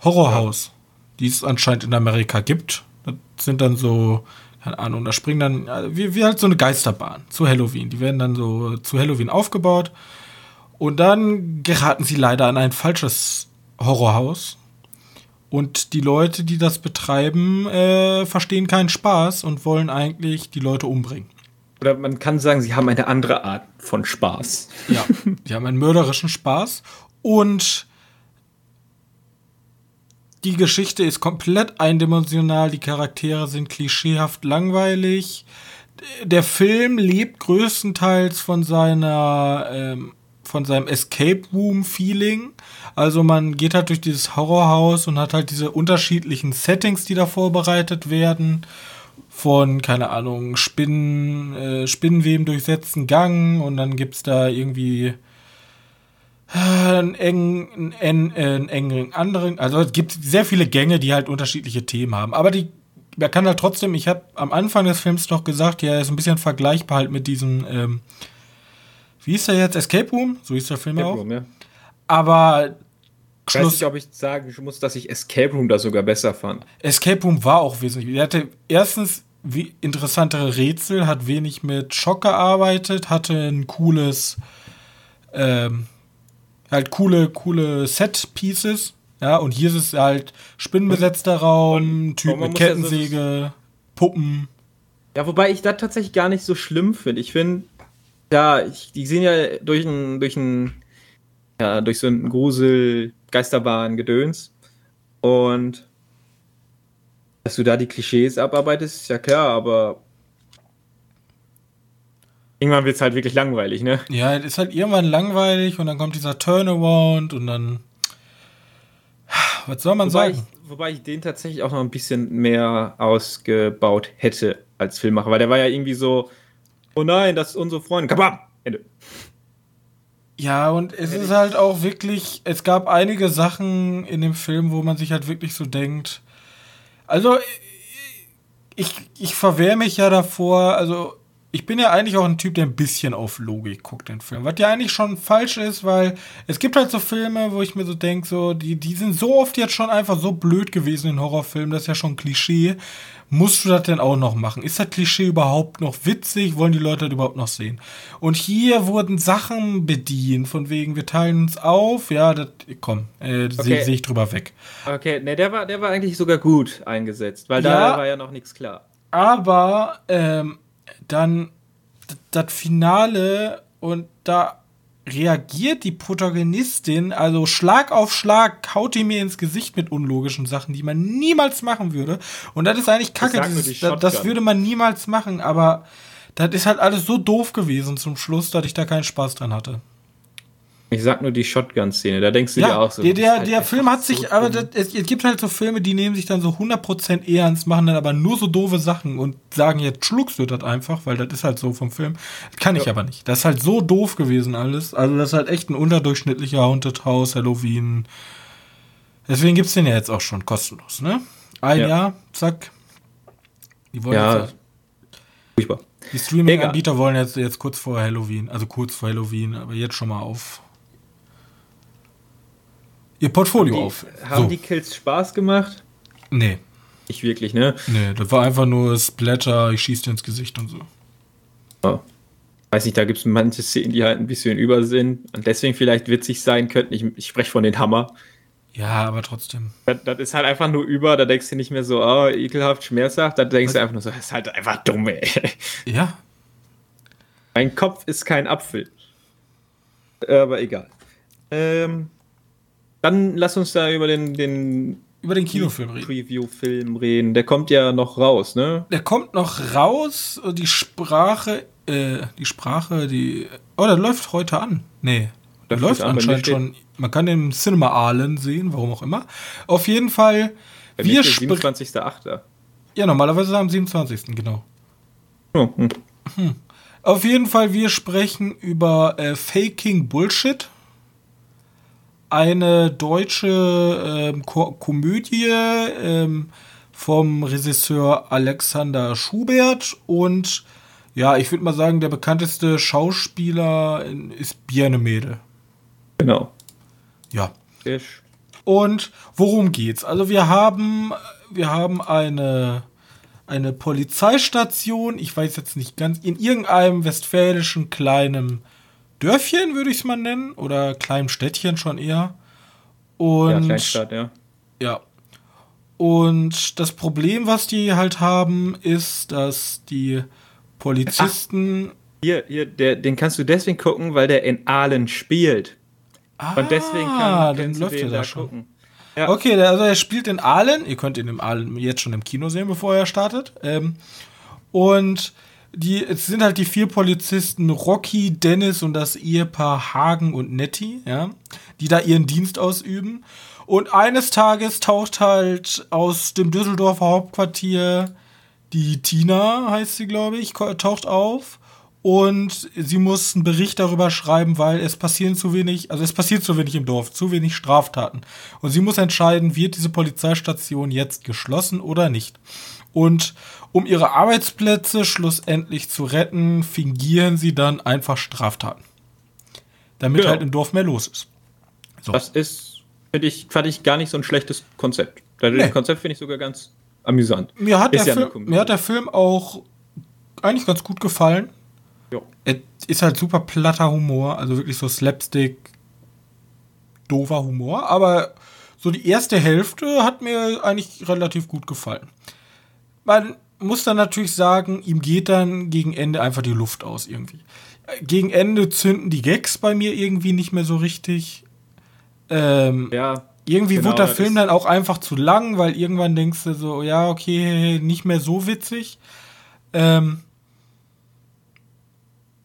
Speaker 1: Horrorhaus, ja. die es anscheinend in Amerika gibt. Das sind dann so, keine Ahnung, da springen dann, wie, wie halt so eine Geisterbahn zu Halloween. Die werden dann so zu Halloween aufgebaut. Und dann geraten sie leider an ein falsches Horrorhaus. Und die Leute, die das betreiben, äh, verstehen keinen Spaß und wollen eigentlich die Leute umbringen.
Speaker 2: Oder man kann sagen, sie haben eine andere Art von Spaß.
Speaker 1: Ja, die haben einen mörderischen Spaß. Und die Geschichte ist komplett eindimensional. Die Charaktere sind klischeehaft langweilig. Der Film lebt größtenteils von seiner ähm, von seinem Escape Room Feeling. Also man geht halt durch dieses Horrorhaus und hat halt diese unterschiedlichen Settings, die da vorbereitet werden von, keine Ahnung, Spinnen, äh, Spinnenweben durchsetzten Gang und dann gibt es da irgendwie äh, einen engen, einen, äh, einen engen anderen, also es gibt sehr viele Gänge, die halt unterschiedliche Themen haben. Aber die, man kann halt trotzdem, ich habe am Anfang des Films noch gesagt, ja, er ist ein bisschen vergleichbar halt mit diesem, ähm, wie ist der jetzt? Escape Room? So hieß der Film Escape auch. Room, ja. Aber
Speaker 2: ich weiß nicht, ob ich sagen muss, dass ich Escape Room da sogar besser fand.
Speaker 1: Escape Room war auch wesentlich. Er hatte erstens wie interessantere Rätsel, hat wenig mit Schock gearbeitet, hatte ein cooles, ähm, halt coole, coole Set-Pieces. Ja, und hier ist es halt spinnenbesetzter Raum, Typ mit Kettensäge, ja so Puppen.
Speaker 2: Ja, wobei ich das tatsächlich gar nicht so schlimm finde. Ich finde, ja, ich, die sehen ja durch ein, durch ein, ja, durch so ein Grusel, Geisterbahn, Gedöns. Und dass du da die Klischees abarbeitest, ist ja klar, aber irgendwann wird es halt wirklich langweilig, ne?
Speaker 1: Ja, es ist halt irgendwann langweilig und dann kommt dieser Turnaround und dann. Was soll man
Speaker 2: wobei
Speaker 1: sagen?
Speaker 2: Ich, wobei ich den tatsächlich auch noch ein bisschen mehr ausgebaut hätte als Filmmacher, weil der war ja irgendwie so, oh nein, das ist unsere Freundin. Kabam! Ende.
Speaker 1: Ja, und es ist halt auch wirklich, es gab einige Sachen in dem Film, wo man sich halt wirklich so denkt, also ich, ich verwehre mich ja davor, also ich bin ja eigentlich auch ein Typ, der ein bisschen auf Logik guckt, den Film. Was ja eigentlich schon falsch ist, weil es gibt halt so Filme, wo ich mir so denke, so, die, die sind so oft jetzt schon einfach so blöd gewesen in Horrorfilmen, das ist ja schon Klischee. Musst du das denn auch noch machen? Ist das Klischee überhaupt noch witzig? Wollen die Leute das überhaupt noch sehen? Und hier wurden Sachen bedient, von wegen, wir teilen uns auf, ja, das, komm, äh, okay. sehe seh ich drüber weg.
Speaker 2: Okay, ne, der war, der war eigentlich sogar gut eingesetzt, weil ja, da war ja noch nichts klar.
Speaker 1: Aber, ähm, dann das Finale und da reagiert die Protagonistin, also Schlag auf Schlag, haut die mir ins Gesicht mit unlogischen Sachen, die man niemals machen würde. Und das ist eigentlich kacke. Das, das, das würde man niemals machen, aber das ist halt alles so doof gewesen zum Schluss, dass ich da keinen Spaß dran hatte.
Speaker 2: Ich sag nur die Shotgun-Szene, da denkst du ja, dir auch so.
Speaker 1: Der, der, halt der Film hat sich, so aber das, es, es, gibt halt so Filme, die nehmen sich dann so 100% ernst, machen dann aber nur so doofe Sachen und sagen, jetzt schluckst du das einfach, weil das ist halt so vom Film. Das kann ich ja. aber nicht. Das ist halt so doof gewesen alles. Also das ist halt echt ein unterdurchschnittlicher Haunted House, Halloween. Deswegen gibt's den ja jetzt auch schon kostenlos, ne? Ein ja. Jahr, zack.
Speaker 2: Die wollen ja. jetzt.
Speaker 1: Furchtbar. Die Streaming-Anbieter wollen jetzt, jetzt kurz vor Halloween, also kurz vor Halloween, aber jetzt schon mal auf ihr Portfolio
Speaker 2: die,
Speaker 1: auf.
Speaker 2: Haben so. die Kills Spaß gemacht?
Speaker 1: Nee.
Speaker 2: Nicht wirklich, ne?
Speaker 1: Nee, das war einfach nur Splatter, ich schieße dir ins Gesicht und so.
Speaker 2: Oh. weiß nicht, da gibt es manche Szenen, die halt ein bisschen über sind und deswegen vielleicht witzig sein könnten. Ich, ich spreche von den Hammer.
Speaker 1: Ja, aber trotzdem.
Speaker 2: Das, das, ist halt einfach nur über, da denkst du nicht mehr so, oh, ekelhaft, schmerzhaft, da denkst Was? du einfach nur so, das ist halt einfach dumm, ey.
Speaker 1: Ja.
Speaker 2: Mein Kopf ist kein Apfel. Aber egal. Ähm, dann lass uns da über den, den
Speaker 1: über den Kinofilm reden.
Speaker 2: Preview-Film reden. Der kommt ja noch raus, ne?
Speaker 1: Der kommt noch raus. Die Sprache, äh, die Sprache, die. Oh, der läuft heute an. Nee. Der das läuft anscheinend schon. Man kann den Cinema Aalen sehen, warum auch immer. Auf jeden Fall.
Speaker 2: Bei wir 27.8.
Speaker 1: Ja, normalerweise am 27. genau. Oh, hm. Hm. Auf jeden Fall, wir sprechen über äh, Faking Bullshit eine deutsche ähm, Ko Komödie ähm, vom Regisseur Alexander Schubert und ja, ich würde mal sagen, der bekannteste Schauspieler ist Björn Mädel.
Speaker 2: Genau.
Speaker 1: Ja. Und worum geht's? Also wir haben wir haben eine eine Polizeistation, ich weiß jetzt nicht ganz, in irgendeinem westfälischen kleinen Dörfchen, würde ich es mal nennen, oder kleinem Städtchen schon eher. Und, ja,
Speaker 2: Kleinstadt, ja.
Speaker 1: Ja. Und das Problem, was die halt haben, ist, dass die Polizisten.
Speaker 2: Ach, hier, hier, der, den kannst du deswegen gucken, weil der in Aalen spielt.
Speaker 1: Ah, Und deswegen kann, dann läuft er da schon. gucken. Ja. Okay, also er spielt in Aalen. Ihr könnt ihn im Aalen jetzt schon im Kino sehen, bevor er startet. Ähm, und die, es sind halt die vier Polizisten Rocky, Dennis und das Ehepaar Hagen und Nettie, ja, die da ihren Dienst ausüben. Und eines Tages taucht halt aus dem Düsseldorfer Hauptquartier die Tina, heißt sie, glaube ich, taucht auf. Und sie muss einen Bericht darüber schreiben, weil es passieren zu wenig, also es passiert zu wenig im Dorf, zu wenig Straftaten. Und sie muss entscheiden, wird diese Polizeistation jetzt geschlossen oder nicht. Und um ihre Arbeitsplätze schlussendlich zu retten, fingieren sie dann einfach Straftaten. Damit genau. halt im Dorf mehr los ist.
Speaker 2: So. Das ist, finde ich, fand ich gar nicht so ein schlechtes Konzept. Das nee. Konzept finde ich sogar ganz amüsant.
Speaker 1: Mir hat, der ja Film, mir hat der Film auch eigentlich ganz gut gefallen. Jo. Es ist halt super platter Humor, also wirklich so Slapstick, doofer Humor, aber so die erste Hälfte hat mir eigentlich relativ gut gefallen. Man muss dann natürlich sagen, ihm geht dann gegen Ende einfach die Luft aus irgendwie. Gegen Ende zünden die Gags bei mir irgendwie nicht mehr so richtig. Ähm,
Speaker 2: ja.
Speaker 1: Irgendwie genau, wird der Film dann auch einfach zu lang, weil irgendwann denkst du so, ja, okay, nicht mehr so witzig. Ähm,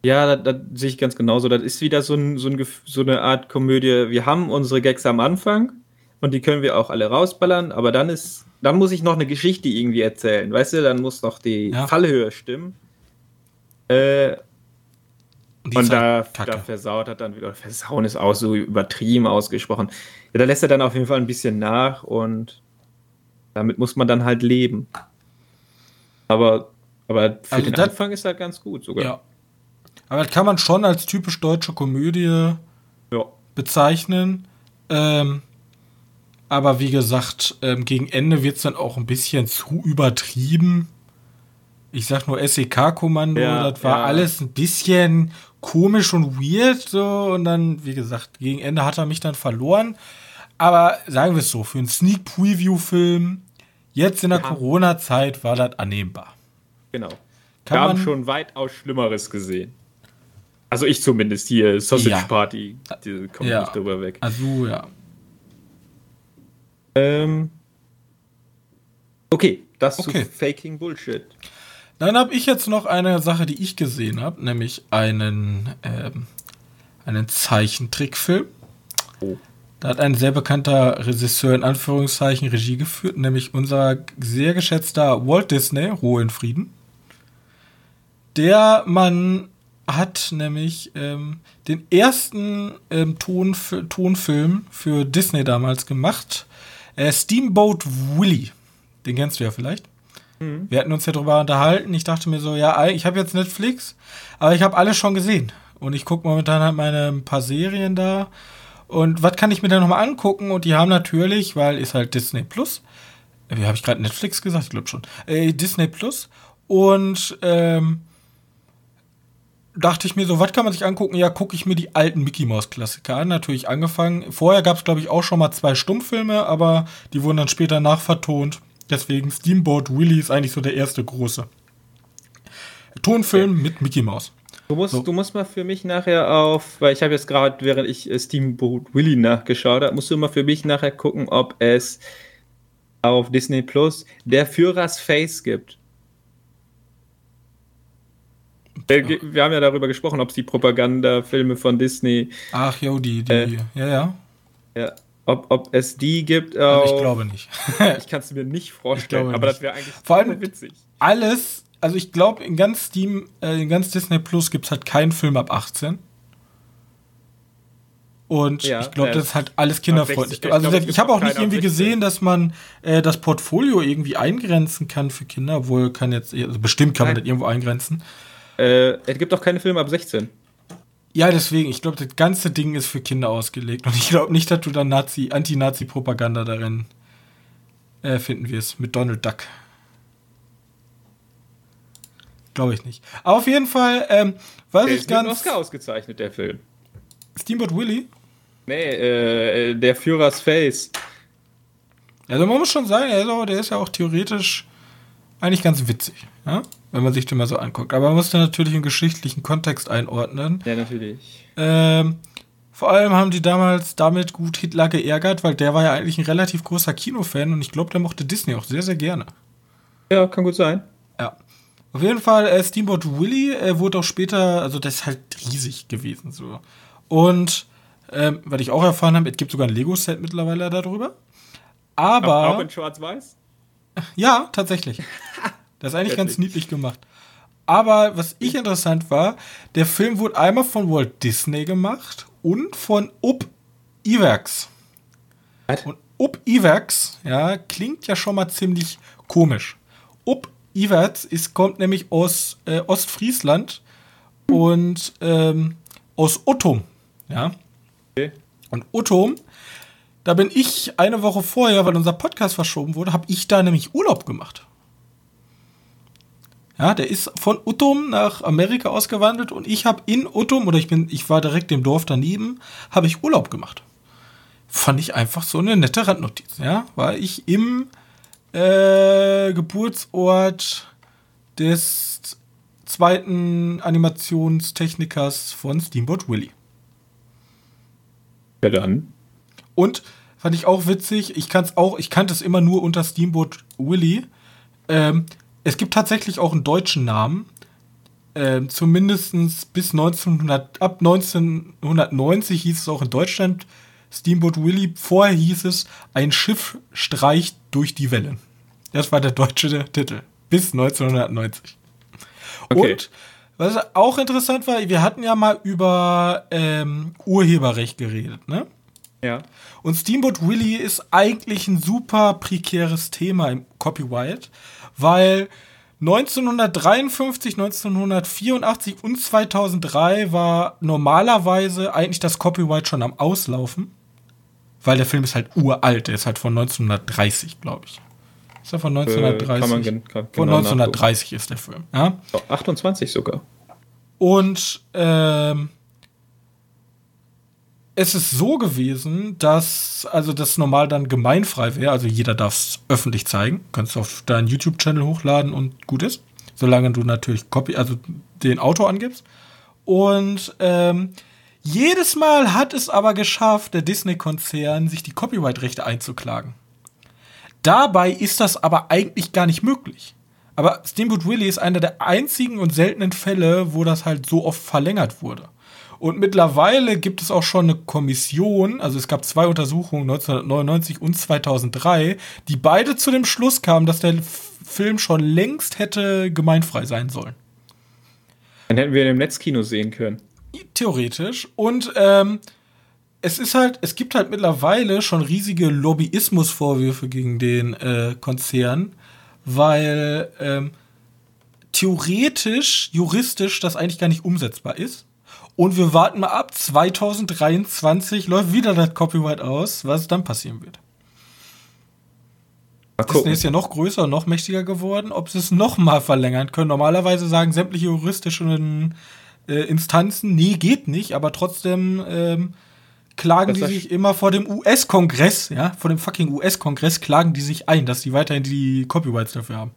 Speaker 2: ja, das, das sehe ich ganz genauso. Das ist wieder so, ein, so, ein, so eine Art Komödie. Wir haben unsere Gags am Anfang und die können wir auch alle rausballern, aber dann ist dann muss ich noch eine Geschichte irgendwie erzählen, weißt du? Dann muss noch die ja. Fallhöhe stimmen. Äh, und, und da, halt da, versaut hat dann wieder, versauen ist auch so übertrieben ausgesprochen. Ja, da lässt er dann auf jeden Fall ein bisschen nach und damit muss man dann halt leben. Aber, aber für also den das, Anfang ist er ganz gut sogar.
Speaker 1: Ja. Aber das kann man schon als typisch deutsche Komödie
Speaker 2: ja.
Speaker 1: bezeichnen. Ähm, aber wie gesagt, ähm, gegen Ende wird es dann auch ein bisschen zu übertrieben. Ich sag nur SEK-Kommando, ja, das war ja. alles ein bisschen komisch und weird. So. Und dann, wie gesagt, gegen Ende hat er mich dann verloren. Aber sagen wir es so, für einen Sneak Preview-Film, jetzt in der ja. Corona-Zeit, war das annehmbar.
Speaker 2: Genau. Kann wir haben schon weitaus Schlimmeres gesehen. Also ich zumindest hier, Sausage Party, die kommt ja. nicht drüber weg.
Speaker 1: Also ja.
Speaker 2: Ähm, okay, das okay. zu Faking Bullshit.
Speaker 1: Dann habe ich jetzt noch eine Sache, die ich gesehen habe, nämlich einen, ähm, einen Zeichentrickfilm. Oh. Da hat ein sehr bekannter Regisseur in Anführungszeichen Regie geführt, nämlich unser sehr geschätzter Walt Disney, Ruhe in Frieden. Der Mann hat nämlich ähm, den ersten ähm, Tonf Tonfilm für Disney damals gemacht äh, Steamboat Willy. Den kennst du ja vielleicht. Mhm. Wir hatten uns ja darüber unterhalten. Ich dachte mir so, ja, ich habe jetzt Netflix, aber ich habe alles schon gesehen. Und ich gucke momentan halt meine ein paar Serien da. Und was kann ich mir da nochmal angucken? Und die haben natürlich, weil ist halt Disney Plus. Wie habe ich gerade Netflix gesagt? Ich glaube schon. Äh, Disney Plus. Und ähm, dachte ich mir so, was kann man sich angucken? Ja, gucke ich mir die alten Mickey Mouse Klassiker an. Natürlich angefangen. Vorher gab es, glaube ich, auch schon mal zwei Stummfilme, aber die wurden dann später nachvertont. Deswegen Steamboat Willie ist eigentlich so der erste große Tonfilm okay. mit Mickey Mouse.
Speaker 2: Du musst, so. du musst mal für mich nachher auf, weil ich habe jetzt gerade, während ich äh, Steamboat Willie nachgeschaut habe, musst du mal für mich nachher gucken, ob es auf Disney Plus der Führers Face gibt. Wir, wir haben ja darüber gesprochen, ob es die Propagandafilme von Disney.
Speaker 1: Ach jo, die, die, äh, ja, ja.
Speaker 2: Ja, ob, ob es die gibt.
Speaker 1: Also ich glaube nicht.
Speaker 2: ich kann es mir nicht vorstellen, aber nicht. das wäre eigentlich
Speaker 1: Vor allem witzig. Alles, also ich glaube, in ganz Steam, äh, in ganz Disney Plus gibt es halt keinen Film ab 18. Und ja, ich glaube, äh, das ist halt alles kinderfreundlich. 60, also ich, ich habe auch nicht irgendwie gesehen, dass man äh, das Portfolio irgendwie eingrenzen kann für Kinder, obwohl kann jetzt, also bestimmt kann Nein. man das irgendwo eingrenzen.
Speaker 2: Äh, es gibt auch keine Filme ab 16.
Speaker 1: Ja, deswegen, ich glaube, das ganze Ding ist für Kinder ausgelegt. Und ich glaube nicht, dass du dann Nazi, Anti-Nazi-Propaganda darin äh, finden wirst mit Donald Duck. Glaube ich nicht. Aber auf jeden Fall, ähm, was der ich ist ganz. Mit
Speaker 2: Oscar ausgezeichnet, der Film.
Speaker 1: Steamboat Willie?
Speaker 2: Nee, äh, der Führers Face.
Speaker 1: Also man muss schon sagen, der ist ja auch theoretisch eigentlich ganz witzig, ja? Wenn man sich den mal so anguckt. Aber man muss den natürlich im geschichtlichen Kontext einordnen.
Speaker 2: Ja, natürlich.
Speaker 1: Ähm, vor allem haben die damals damit gut Hitler geärgert, weil der war ja eigentlich ein relativ großer Kinofan und ich glaube, der mochte Disney auch sehr, sehr gerne.
Speaker 2: Ja, kann gut sein.
Speaker 1: Ja. Auf jeden Fall, äh, Steamboat Willie äh, wurde auch später, also das ist halt riesig gewesen so. Und ähm, was ich auch erfahren habe, es gibt sogar ein Lego-Set mittlerweile darüber. Aber.
Speaker 2: Auch in Schwarz-Weiß?
Speaker 1: Ja, tatsächlich. Das ist eigentlich ganz niedlich gemacht. Aber was ich interessant war, der Film wurde einmal von Walt Disney gemacht und von Up Iwerks. Und Up Iwerks, ja, klingt ja schon mal ziemlich komisch. Up Iwerks ist, kommt nämlich aus äh, Ostfriesland und ähm, aus Uttum, ja. Okay. Und Uttum da bin ich eine Woche vorher, weil unser Podcast verschoben wurde, habe ich da nämlich Urlaub gemacht. Ja, der ist von Uttum nach Amerika ausgewandelt und ich habe in Uttum, oder ich bin, ich war direkt im Dorf daneben, habe ich Urlaub gemacht. Fand ich einfach so eine nette Randnotiz, ja, weil ich im äh, Geburtsort des zweiten Animationstechnikers von Steamboat Willie.
Speaker 2: Ja, dann.
Speaker 1: Und fand ich auch witzig, ich kann es auch, ich kannte es immer nur unter Steamboat Willie. Ähm, es gibt tatsächlich auch einen deutschen Namen. Ähm, zumindest bis 1900, ab 1990 hieß es auch in Deutschland Steamboat Willie. Vorher hieß es Ein Schiff streicht durch die Wellen. Das war der deutsche Titel. Bis 1990. Okay. Und was auch interessant war, wir hatten ja mal über ähm, Urheberrecht geredet, ne?
Speaker 2: Ja.
Speaker 1: Und Steamboat Willie ist eigentlich ein super prekäres Thema im Copyright, weil 1953, 1984 und 2003 war normalerweise eigentlich das Copyright schon am Auslaufen, weil der Film ist halt uralt, der ist halt von 1930, glaube ich. Ist er von 1930? Äh, kann man gen kann von 1930 nachgucken. ist der Film. Ja?
Speaker 2: 28 sogar.
Speaker 1: Und ähm, es ist so gewesen, dass also das normal dann gemeinfrei wäre, also jeder darf es öffentlich zeigen, kannst du auf deinen YouTube-Channel hochladen und gut ist, solange du natürlich Copy, also den Autor angibst. Und ähm, jedes Mal hat es aber geschafft, der Disney-Konzern, sich die Copyright-Rechte einzuklagen. Dabei ist das aber eigentlich gar nicht möglich. Aber Steamboat Willie ist einer der einzigen und seltenen Fälle, wo das halt so oft verlängert wurde. Und mittlerweile gibt es auch schon eine Kommission, also es gab zwei Untersuchungen 1999 und 2003, die beide zu dem Schluss kamen, dass der Film schon längst hätte gemeinfrei sein sollen.
Speaker 2: Dann hätten wir ihn im Netzkino sehen können.
Speaker 1: Theoretisch. Und ähm, es ist halt, es gibt halt mittlerweile schon riesige Lobbyismusvorwürfe gegen den äh, Konzern, weil ähm, theoretisch, juristisch das eigentlich gar nicht umsetzbar ist. Und wir warten mal ab. 2023 läuft wieder das Copyright aus, was dann passieren wird. Disney ist ja noch größer, noch mächtiger geworden. Ob sie es noch mal verlängern können. Normalerweise sagen sämtliche juristischen äh, Instanzen, nee, geht nicht, aber trotzdem ähm, klagen
Speaker 2: Das
Speaker 1: die sich immer vor dem US-Kongress, ja, vor dem fucking US-Kongress klagen die sich ein, dass die weiterhin die Copyrights dafür haben.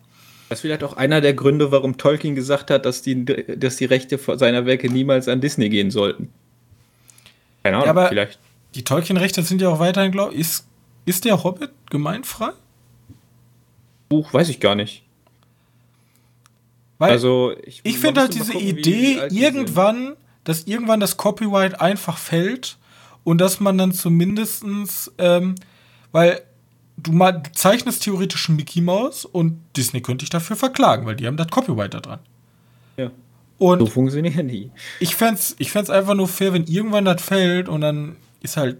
Speaker 2: Das ist vielleicht auch einer der Gründe, warum Tolkien gesagt hat, dass die, dass die Rechte seiner Werke niemals an Disney gehen sollten. Keine Ahnung,
Speaker 1: Ja, aber-
Speaker 2: vielleicht.
Speaker 1: Die Tolkien-Rechte sind ja auch weiterhin, glaube ich, ist, ist der Hobbit gemeinfrei?
Speaker 2: Buch weiß ich gar nicht.
Speaker 1: Weil
Speaker 2: Also, ich,
Speaker 1: ich finde halt diese
Speaker 2: gucken, wie
Speaker 1: Idee,
Speaker 2: sind.
Speaker 1: irgendwann, dass irgendwann das Copyright einfach fällt und dass man dann zumindestens, ähm, weil du mal du zeichnest theoretisch einen Mickey Mouse und Disney könnte dich dafür verklagen, weil die haben das Copyright da dran.
Speaker 2: Ja.
Speaker 1: Und
Speaker 2: So funktionieren die.
Speaker 1: ich fänd's, ich fänd's einfach nur fair, wenn irgendwann das fällt und dann ist halt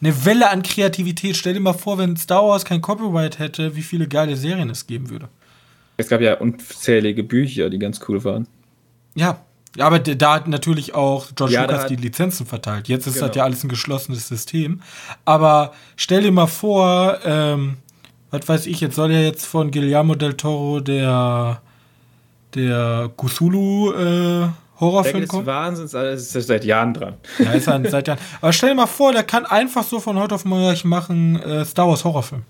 Speaker 1: eine Welle an Kreativität. Stell dir mal vor, wenn Star Wars kein Copyright hätte, wie viele geile Serien es geben würde.
Speaker 2: Es gab ja unzählige Bücher, die ganz cool waren.
Speaker 1: Ja. Ja, aber da hat natürlich auch George
Speaker 2: Ja,
Speaker 1: Lucas die Lizenzen verteilt. Jetzt ist
Speaker 2: Genau.
Speaker 1: das ja alles ein geschlossenes System. Aber stell dir mal vor, ähm, was weiß ich, jetzt soll ja jetzt von Guillermo del Toro der, der Cthulhu äh, Horrorfilm kommen.
Speaker 2: Wahnsinns, alles ist seit Jahren dran.
Speaker 1: Ja, ist er seit Jahren. Aber stell dir mal vor, der kann einfach so von heute auf morgen machen äh, Star Wars Horrorfilm.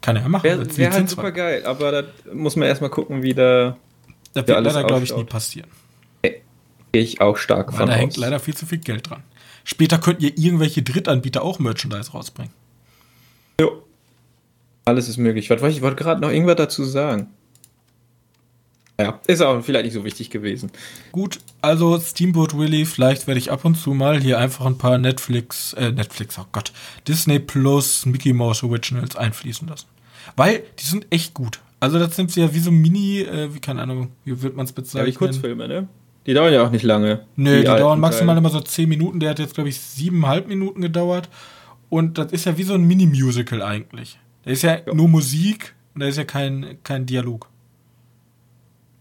Speaker 1: Kann er ja machen.
Speaker 2: Wäre wär halt super geil, aber da muss man erstmal gucken, wie da
Speaker 1: Das wird leider, glaube ich, nie passieren.
Speaker 2: Gehe ich auch stark
Speaker 1: Weil
Speaker 2: von
Speaker 1: da
Speaker 2: aus.
Speaker 1: hängt leider viel zu viel Geld dran. Später könnten ja irgendwelche Drittanbieter auch Merchandise rausbringen.
Speaker 2: Jo. Alles ist möglich. Was wollte ich wollte gerade noch irgendwas dazu sagen. Ja, ist auch vielleicht nicht so wichtig gewesen.
Speaker 1: Gut, also Steamboat Willie, vielleicht werde ich ab und zu mal hier einfach ein paar Netflix, äh, Netflix, oh Gott, Disney Plus Mickey Mouse Originals einfließen lassen. Weil die sind echt gut. Also das sind ja wie so Mini, äh, wie keine Ahnung, wie wird man es
Speaker 2: Ja, die
Speaker 1: bezeichnen?
Speaker 2: Kurzfilme, ne? Die dauern ja auch nicht lange.
Speaker 1: Nö, die,
Speaker 2: alten
Speaker 1: dauern maximal
Speaker 2: Teile.
Speaker 1: immer so 10 Minuten. Der hat jetzt, glaube ich, siebeneinhalb Minuten gedauert. Und das ist ja wie so ein Mini-Musical eigentlich. Da ist ja,
Speaker 2: Ja.
Speaker 1: nur Musik und da ist ja kein, kein Dialog.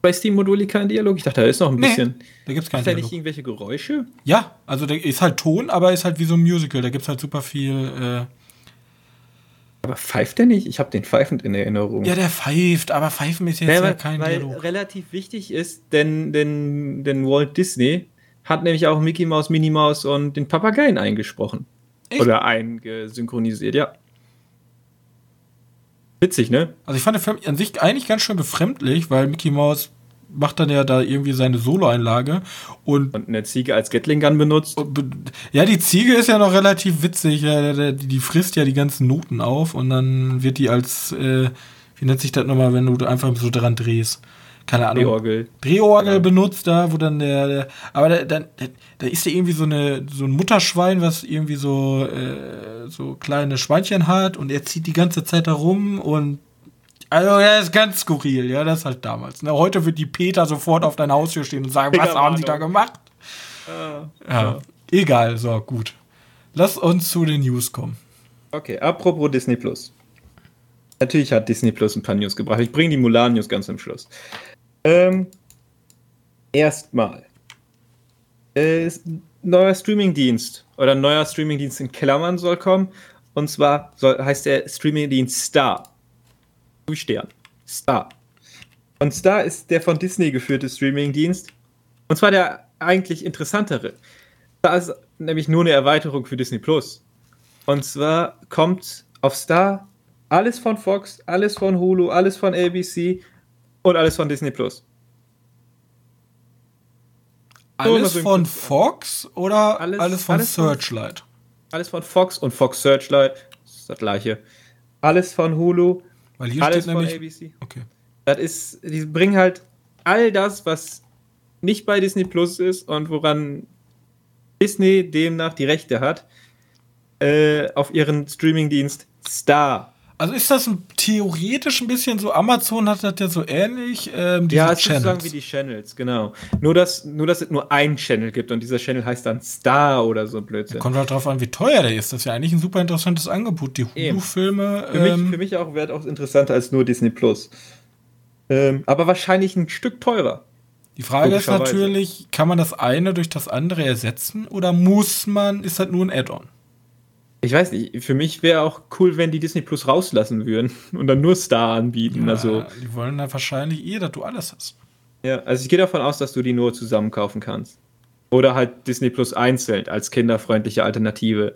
Speaker 2: Bei Steam Moduli kein Dialog. Ich dachte, da ist noch ein
Speaker 1: Nee,
Speaker 2: bisschen.
Speaker 1: Da gibt es keinen
Speaker 2: Macht er nicht
Speaker 1: Dialog.
Speaker 2: irgendwelche Geräusche?
Speaker 1: Ja, also da ist halt Ton, aber ist halt wie so ein Musical. Da gibt es halt super viel.
Speaker 2: Aber pfeift der nicht? Ich habe den pfeifend in Erinnerung.
Speaker 1: ja, der pfeift, aber pfeifen ist jetzt
Speaker 2: Ja,
Speaker 1: ja, kein
Speaker 2: weil
Speaker 1: Dialog.
Speaker 2: relativ wichtig ist, denn, denn, denn Walt Disney hat nämlich auch Mickey Mouse, Minnie Mouse und den Papageien eingesprochen.
Speaker 1: Echt?
Speaker 2: Oder eingesynchronisiert, ja. Witzig, ne?
Speaker 1: Also ich fand den Film an sich eigentlich ganz schön befremdlich, weil Mickey Mouse macht dann ja da irgendwie seine Solo-Einlage und
Speaker 2: Und eine Ziege als Gatling Gun benutzt.
Speaker 1: Ja, die Ziege ist ja noch relativ witzig. Ja, die, die frisst ja die ganzen Noten auf und dann wird die als, äh, wie nennt sich das nochmal, wenn du einfach so dran drehst? Keine Ahnung.
Speaker 2: Drehorgel.
Speaker 1: Drehorgel
Speaker 2: Ja.
Speaker 1: benutzt da, wo dann der, der aber da, da, da ist ja irgendwie so eine so ein Mutterschwein, was irgendwie so äh, so kleine Schweinchen hat und er zieht die ganze Zeit da rum und also ja, ist ganz skurril, ja, das ist halt damals. Ne? Heute wird die Peter sofort auf dein Haustür stehen und sagen, was haben die da gemacht?
Speaker 2: Ah,
Speaker 1: Ja, egal, so, gut. Lass uns zu den News kommen.
Speaker 2: Okay, apropos Disney Plus. Natürlich hat Disney Plus ein paar News gebracht. Ich bringe die Mulan News ganz am Schluss. Ähm, erstmal. Äh, neuer Streamingdienst oder ein neuer Streamingdienst in Klammern soll kommen. Und zwar soll, heißt der Streamingdienst Star. Wie Stern. Star. Und Star ist der von Disney geführte Streamingdienst. Und zwar der eigentlich interessantere. Da ist nämlich nur eine Erweiterung für Disney Plus. Und zwar kommt auf Star alles von Fox, alles von Hulu, alles von ABC und alles von Disney Plus.
Speaker 1: Alles von. Fox oder
Speaker 2: Alles-
Speaker 1: alles, von
Speaker 2: alles von-
Speaker 1: Searchlight?
Speaker 2: Alles von Fox und Fox Searchlight, das ist das gleiche. Alles von Hulu,
Speaker 1: Weil hier
Speaker 2: alles
Speaker 1: steht
Speaker 2: von
Speaker 1: nämlich.
Speaker 2: ABC.
Speaker 1: Okay.
Speaker 2: Das ist, die bringen halt all das, was nicht bei Disney Plus ist und woran Disney demnach die Rechte hat, äh, auf ihren Streamingdienst Star.
Speaker 1: Also ist das ein, theoretisch ein bisschen so, Amazon hat das ja so ähnlich, ähm,
Speaker 2: Ja, es ist
Speaker 1: Channels.
Speaker 2: sozusagen wie die Channels, genau. Nur dass, nur, dass es nur einen Channel gibt und dieser Channel heißt dann Star oder so Blödsinn.
Speaker 1: Kommt halt drauf an, wie teuer der ist. Das ist ja eigentlich ein super interessantes Angebot. Die. Hulu-Filme.
Speaker 2: Für, mich,
Speaker 1: Ähm,
Speaker 2: für mich auch weitaus interessanter als nur Disney Plus. Ähm, aber wahrscheinlich ein Stück teurer.
Speaker 1: die Frage ist natürlich, kann man das eine durch das andere ersetzen oder muss man, ist das nur ein Add-on?
Speaker 2: Ich weiß nicht, für mich wäre auch cool, wenn die Disney Plus rauslassen würden und dann nur Star anbieten. Also,
Speaker 1: Ja, die wollen dann wahrscheinlich eh, dass du alles hast.
Speaker 2: ja, also ich gehe davon aus, dass du die nur zusammen kaufen kannst. Oder halt Disney Plus einzeln als kinderfreundliche Alternative.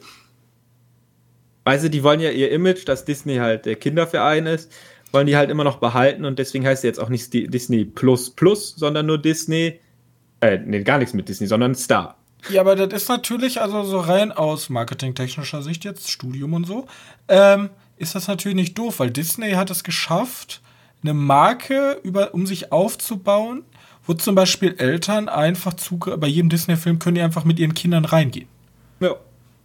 Speaker 2: Weißt du, die wollen ja ihr Image, dass Disney halt der Kinderverein ist, wollen die halt immer noch behalten und deswegen heißt es jetzt auch nicht Disney Plus Plus, sondern nur Disney, äh, nee, gar nichts mit Disney, sondern Star.
Speaker 1: Ja, aber das ist natürlich, also so rein aus marketingtechnischer Sicht jetzt, Studium und so, ähm, ist das natürlich nicht doof, weil Disney hat es geschafft, eine Marke über, um sich aufzubauen, wo zum Beispiel Eltern einfach Zugriff, bei jedem Disney-Film können die einfach mit ihren Kindern reingehen.
Speaker 2: Ja.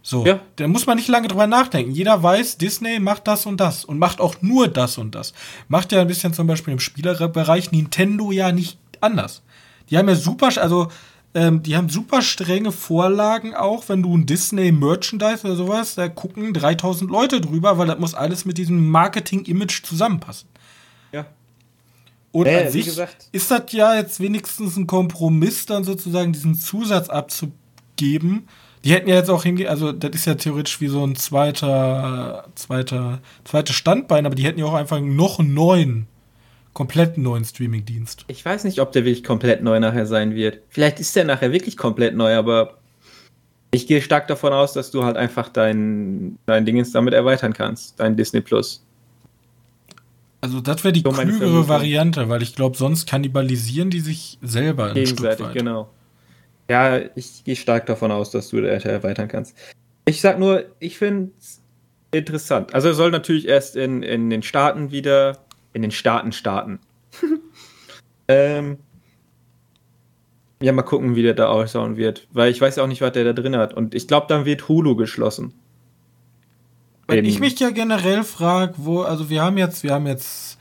Speaker 1: So, ja. da muss man nicht lange drüber nachdenken. Jeder weiß, Disney macht das und das und macht auch nur das und das. Macht ja ein bisschen zum Beispiel im Spielerbereich Nintendo ja nicht anders. Die haben ja super, also ähm, die haben super strenge Vorlagen auch, wenn du ein Disney Merchandise oder sowas, da gucken 3000 Leute drüber, weil das muss alles mit diesem Marketing-Image zusammenpassen.
Speaker 2: Ja.
Speaker 1: Und äh, an sich ist das ja jetzt wenigstens ein Kompromiss, dann sozusagen diesen Zusatz abzugeben. Die hätten ja jetzt auch hingehen, also das ist ja theoretisch wie so ein zweiter, zweiter, zweites Standbein, aber die hätten ja auch einfach noch einen neuen komplett neuen Streaming-Dienst.
Speaker 2: Ich weiß nicht, ob der wirklich komplett neu nachher sein wird. Vielleicht ist der nachher wirklich komplett neu, aber ich gehe stark davon aus, dass du halt einfach dein, dein Dingens damit erweitern kannst, dein Disney Plus.
Speaker 1: Also das wäre die so klügere Variante, weil ich glaube, sonst kannibalisieren die sich selber
Speaker 2: ein Gegenseitig, Stück weit. genau. Ja, ich gehe stark davon aus, dass du das erweitern kannst. Ich sag nur, ich finde es interessant. Also er soll natürlich erst in, in den Staaten wieder in den Staaten starten. ähm, ja, mal gucken, wie der da ausschauen wird. Weil ich weiß auch nicht, was der da drin hat. Und ich glaube, dann wird Hulu geschlossen.
Speaker 1: Wenn ich mich ja generell frage, wo, also wir haben jetzt, wir haben jetzt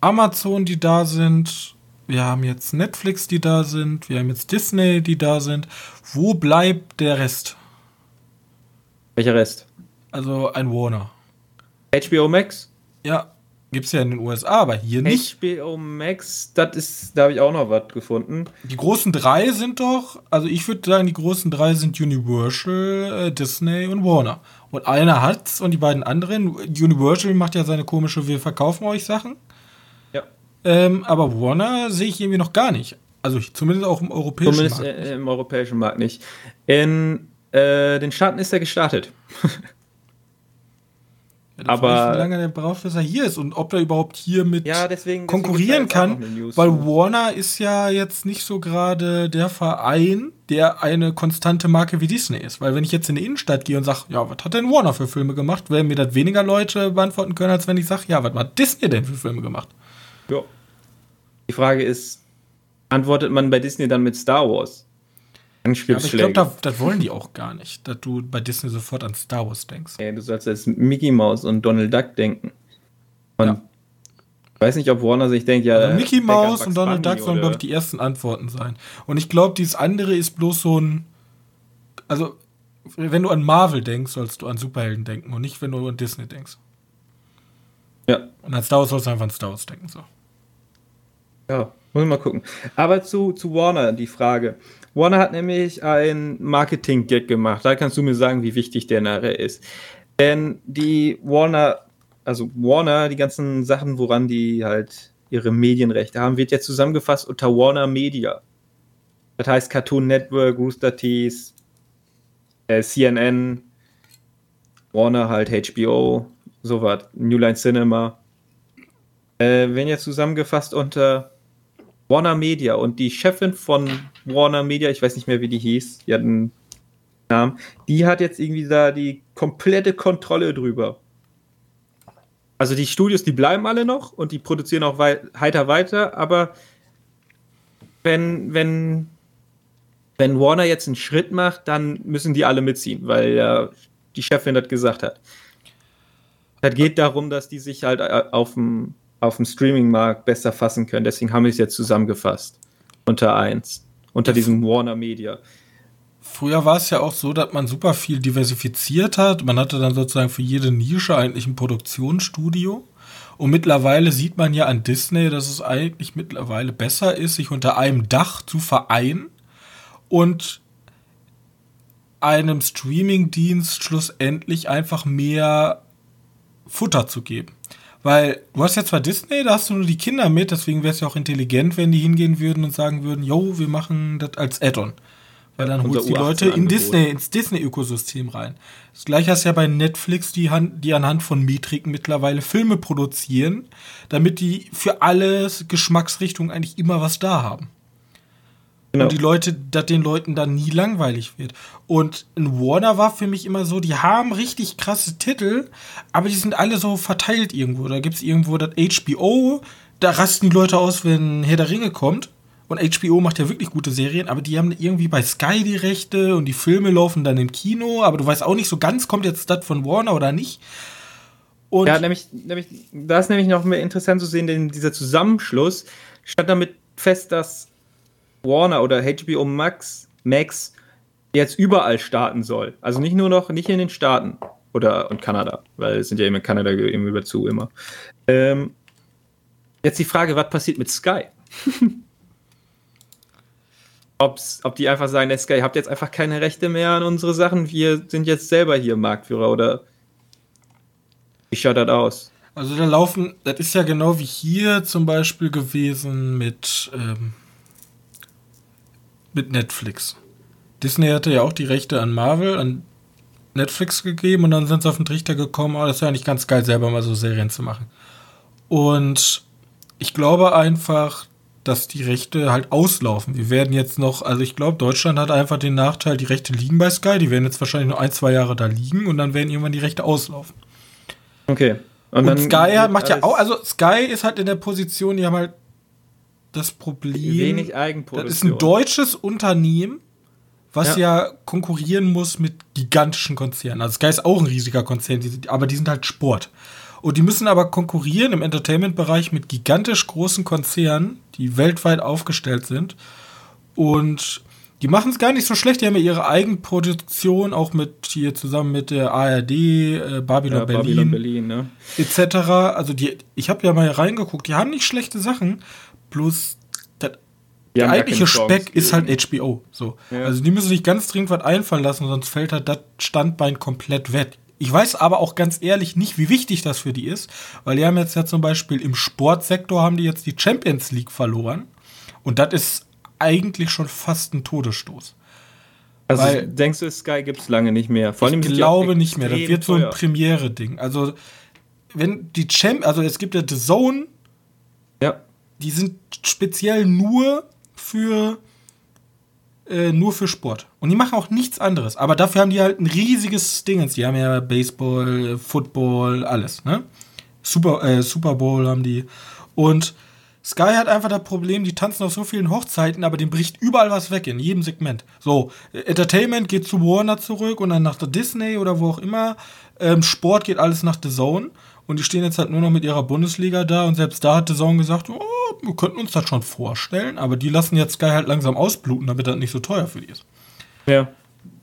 Speaker 1: Amazon, die da sind, wir haben jetzt Netflix, die da sind, wir haben jetzt Disney, die da sind. Wo bleibt der Rest?
Speaker 2: Welcher Rest?
Speaker 1: Also ein Warner.
Speaker 2: HBO Max?
Speaker 1: Ja. Gibt es ja in den USA, aber hier nicht.
Speaker 2: HBO Max, das ist, da habe ich auch noch was gefunden.
Speaker 1: Die großen drei sind doch, also ich würde sagen, die großen drei sind Universal, äh, Disney und Warner. Und einer hat's und die beiden anderen, Universal macht ja seine komische, wir verkaufen euch Sachen.
Speaker 2: Ja.
Speaker 1: Ähm, aber Warner sehe ich irgendwie noch gar nicht. Also zumindest auch im europäischen
Speaker 2: zumindest Markt. Zumindest im europäischen Markt nicht. In äh, den Staaten ist er gestartet.
Speaker 1: Ja, aber wie lange der braucht, bis er hier ist und ob er überhaupt hier mit
Speaker 2: ja, deswegen,
Speaker 1: konkurrieren kann, weil Warner ist ja jetzt nicht so gerade der Verein, der eine konstante Marke wie Disney ist. Weil wenn ich jetzt in die Innenstadt gehe und sage, ja, was hat denn Warner für Filme gemacht, werden mir das weniger Leute beantworten können, als wenn ich sage, ja, was hat Disney denn für Filme gemacht?
Speaker 2: Ja. Die Frage ist, antwortet man bei Disney dann mit Star Wars?
Speaker 1: Ja, aber ich glaube, das, das wollen die auch gar nicht, dass du bei Disney sofort an Star Wars denkst.
Speaker 2: Ja, du sollst jetzt Mickey Mouse und Donald Duck denken. Und ja. ich weiß nicht, ob Warner sich denkt, ja.
Speaker 1: Also Mickey Mouse und Donald Duck sollen, glaube ich, die ersten Antworten sein. Und ich glaube, dieses andere ist bloß so ein. Also, wenn du an Marvel denkst, sollst du an Superhelden denken und nicht, wenn du an Disney denkst.
Speaker 2: Ja.
Speaker 1: Und an Star Wars sollst du einfach an Star Wars denken. So.
Speaker 2: Ja, muss ich mal gucken. Aber zu, zu Warner die Frage. Warner hat nämlich ein Marketing-Gag gemacht. Da kannst du mir sagen, wie wichtig der nachher ist. Denn die Warner, also Warner, die ganzen Sachen, woran die halt ihre Medienrechte haben, wird jetzt zusammengefasst unter Warner Media. Das heißt Cartoon Network, Rooster Teeth, äh, CNN, Warner halt HBO, sowas, New Line Cinema. Äh, werden jetzt zusammengefasst unter Warner Media und die Chefin von Warner Media, ich weiß nicht mehr, wie die hieß, die hat einen Namen, die hat jetzt irgendwie da die komplette Kontrolle drüber. Also die Studios, die bleiben alle noch und die produzieren auch wei heiter weiter, aber wenn, wenn, wenn Warner jetzt einen Schritt macht, dann müssen die alle mitziehen, weil ja die Chefin das gesagt hat. Es geht darum, dass die sich halt äh, auf dem auf dem Streaming-Markt besser fassen können. Deswegen haben wir es jetzt zusammengefasst. Unter eins. Unter diesem Warner Media.
Speaker 1: Früher war es ja auch so, dass man super viel diversifiziert hat. Man hatte dann sozusagen für jede Nische eigentlich ein Produktionsstudio. Und mittlerweile sieht man ja an Disney, dass es eigentlich mittlerweile besser ist, sich unter einem Dach zu vereinen und einem Streaming-Dienst schlussendlich einfach mehr Futter zu geben. Weil du hast ja zwar Disney, da hast du nur die Kinder mit, deswegen wäre es ja auch intelligent, wenn die hingehen würden und sagen würden, yo, wir machen das als Add-on. Weil dann holst du die Leute in
Speaker 2: U18
Speaker 1: Disney, ins Disney-Ökosystem rein. Das gleiche hast du ja bei Netflix, die, die anhand von Metriken mittlerweile Filme produzieren, damit die für alle Geschmacksrichtungen eigentlich immer was da haben.
Speaker 2: Genau.
Speaker 1: Und die Leute, dass den Leuten dann nie langweilig wird. Und in Warner war für mich immer so, die haben richtig krasse Titel, aber die sind alle so verteilt irgendwo. Da gibt es irgendwo das HBO, da rasten die Leute aus, wenn Herr der Ringe kommt. Und HBO macht ja wirklich gute Serien, aber die haben irgendwie bei Sky die Rechte und die Filme laufen dann im Kino, aber du weißt auch nicht so ganz, kommt jetzt das von Warner oder nicht. Und
Speaker 2: Ja, nämlich, nämlich, da ist nämlich noch mehr interessant zu sehen, denn dieser Zusammenschluss stand damit fest, dass Warner oder HBO Max, Max jetzt überall starten soll. Also nicht nur noch, nicht in den Staaten oder und Kanada, weil es sind ja immer in Kanada immer dazu immer. Ähm, jetzt die Frage, was passiert mit Sky? Ob's, ob die einfach sagen, Sky, ihr habt jetzt einfach keine Rechte mehr an unsere Sachen, wir sind jetzt selber hier Marktführer oder wie schaut das aus?
Speaker 1: Also da laufen, das ist ja genau wie hier zum Beispiel gewesen mit, ähm, mit Netflix. Disney hatte ja auch die Rechte an Marvel, an Netflix gegeben und dann sind sie auf den Trichter gekommen, oh, das ist ja eigentlich ganz geil, selber mal so Serien zu machen. Und ich glaube einfach, dass die Rechte halt auslaufen. Wir werden jetzt noch, also ich glaube, Deutschland hat einfach den Nachteil, die Rechte liegen bei Sky, die werden jetzt wahrscheinlich noch ein, zwei Jahre da liegen und dann werden irgendwann die Rechte auslaufen.
Speaker 2: Okay.
Speaker 1: Und,
Speaker 2: dann
Speaker 1: Sky macht ja auch, also Sky ist halt in der Position, die haben halt das Problem.
Speaker 2: wenig
Speaker 1: Das
Speaker 2: Eigenproduktion.
Speaker 1: ist ein deutsches Unternehmen, was ja. konkurrieren muss mit gigantischen Konzernen. Also Sky ist auch ein riesiger Konzern, aber die sind halt Sport. Und die müssen aber konkurrieren im Entertainment-Bereich mit gigantisch großen Konzernen, die weltweit aufgestellt sind. Und die machen es gar nicht so schlecht. Die haben ja ihre Eigenproduktion, auch mit hier zusammen mit der ARD, äh, Babylon
Speaker 2: ja,
Speaker 1: Berlin
Speaker 2: Babylon Berlin, ne?
Speaker 1: etc. Also die, ich habe ja mal reingeguckt, die haben nicht schlechte Sachen,
Speaker 2: Die
Speaker 1: der eigentliche Speck ist halt HBO. So.
Speaker 2: Ja.
Speaker 1: Also die müssen sich ganz dringend was einfallen lassen, sonst fällt halt das Standbein komplett weg. Ich weiß aber auch ganz ehrlich nicht, wie wichtig das für die ist, weil die haben jetzt ja zum Beispiel im Sportsektor haben die jetzt die Champions League verloren und das ist eigentlich schon fast ein Todesstoß.
Speaker 2: Also
Speaker 1: Weil-
Speaker 2: denkst du, Sky gibt's lange nicht mehr? Vor allem
Speaker 1: ich glaube nicht mehr. Das wird so ein. Premiere-Ding. Also, wenn die Champ, also es gibt ja The Zone. Die sind speziell nur für äh, nur für Sport. Und die machen auch nichts anderes. Aber dafür haben die halt ein riesiges Dingens. Die haben ja Baseball, Football, alles, ne? Super, äh, Super Bowl haben die. Und Sky hat einfach das Problem, die tanzen auf so vielen Hochzeiten, aber dem bricht überall was weg, in jedem Segment. So, äh, Entertainment geht zu Warner zurück und dann nach der Disney oder wo auch immer. Ähm, Sport geht alles nach The Zone. Und die stehen jetzt halt nur noch mit ihrer Bundesliga da und selbst da hat The Zone gesagt, oh, wir könnten uns das schon vorstellen, aber die lassen jetzt Sky halt langsam ausbluten, damit das nicht so teuer für die ist.
Speaker 2: Ja.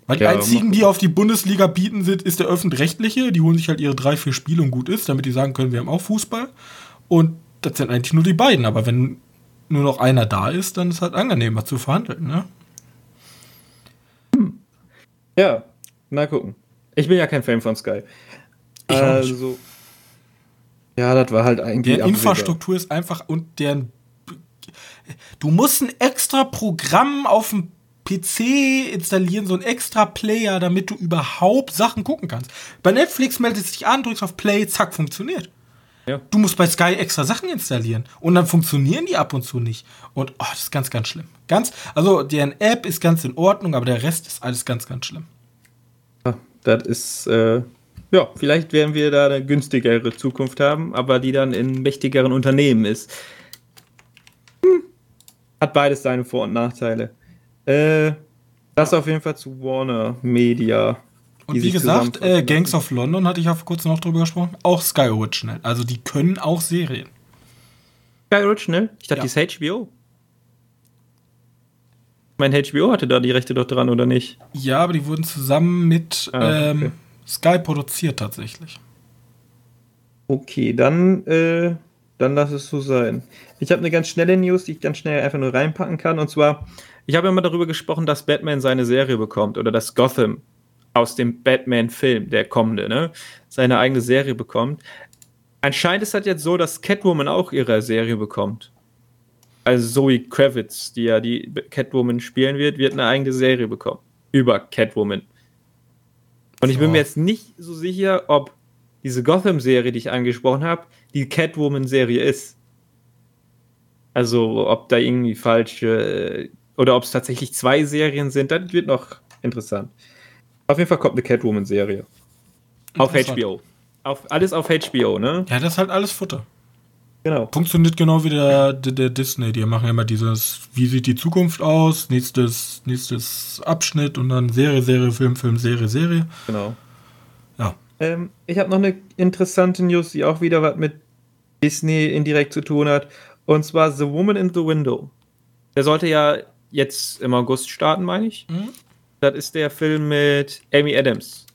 Speaker 1: Weil die
Speaker 2: Ja,
Speaker 1: einzigen, die auf die Bundesliga bieten, sind, ist der öffentlich-rechtliche. Die holen sich halt ihre drei, vier Spiele und gut ist, damit die sagen können, wir haben auch Fußball. Und das sind eigentlich nur die beiden. Aber wenn nur noch einer da ist, dann ist halt angenehmer zu verhandeln, ne?
Speaker 2: Ja. Mal gucken. Ich bin ja kein Fan von Sky.
Speaker 1: Ich auch nicht.
Speaker 2: also. Ja, das war halt eigentlich.
Speaker 1: Deren Infrastruktur ist einfach und deren. Du musst ein extra Programm auf dem PC installieren, so ein extra Player, damit du überhaupt Sachen gucken kannst. Bei Netflix meldet sich an, drückst auf Play, zack, funktioniert.
Speaker 2: Ja.
Speaker 1: Du musst bei Sky extra Sachen installieren und dann funktionieren die ab und zu nicht. Und oh, das ist ganz, ganz schlimm. Ganz, also deren App ist ganz in Ordnung, aber der Rest ist alles ganz, ganz schlimm.
Speaker 2: Ja, Das ist. Äh, ja, vielleicht werden wir da eine günstigere Zukunft haben, aber die dann in mächtigeren Unternehmen ist. Hm. Hat beides seine Vor- und Nachteile. Äh, das auf jeden Fall zu Warner Media.
Speaker 1: Und wie gesagt, äh, Gangs of London hatte ich ja vor kurzem noch drüber gesprochen, auch Sky Original. Also die können auch Serien.
Speaker 2: Sky Original? Ich dachte,
Speaker 1: Ja.
Speaker 2: die ist HBO. Mein HBO hatte da die Rechte doch dran, oder nicht?
Speaker 1: Ja, aber die wurden zusammen mit
Speaker 2: Ah, okay.
Speaker 1: ähm, Sky produziert tatsächlich.
Speaker 2: Okay, dann, äh, dann lass es so sein. Ich habe eine ganz schnelle News, die ich ganz schnell einfach nur reinpacken kann. Und zwar, ich habe immer darüber gesprochen, dass Batman seine Serie bekommt oder dass Gotham aus dem Batman-Film, der kommende, ne, seine eigene Serie bekommt. Anscheinend ist das jetzt so, dass Catwoman auch ihre Serie bekommt. also Zoe Kravitz, die ja die Catwoman spielen wird, wird eine eigene Serie bekommen. Über Catwoman. Und ich bin mir jetzt nicht so sicher, ob diese Gotham-Serie, die ich angesprochen habe, die Catwoman-Serie ist. Also, ob da irgendwie falsche. Oder ob es tatsächlich zwei Serien sind, das wird noch interessant. Auf jeden Fall kommt eine Catwoman-Serie. Auf. HBO. Auf, alles auf HBO, ne?
Speaker 1: Ja, das ist halt alles Futter.
Speaker 2: Genau.
Speaker 1: Funktioniert genau wie der, der, der Disney. Die machen ja immer dieses, wie sieht die Zukunft aus, nächstes, nächstes Abschnitt und dann Serie, Serie, Film, Film, Serie, Serie.
Speaker 2: Genau.
Speaker 1: Ja.
Speaker 2: Ähm, ich habe noch eine interessante News, die auch wieder was mit Disney indirekt zu tun hat. Und zwar The Woman in the Window. Der sollte ja jetzt im August starten, meine ich.
Speaker 1: Mhm.
Speaker 2: Das ist der Film mit Amy Adams.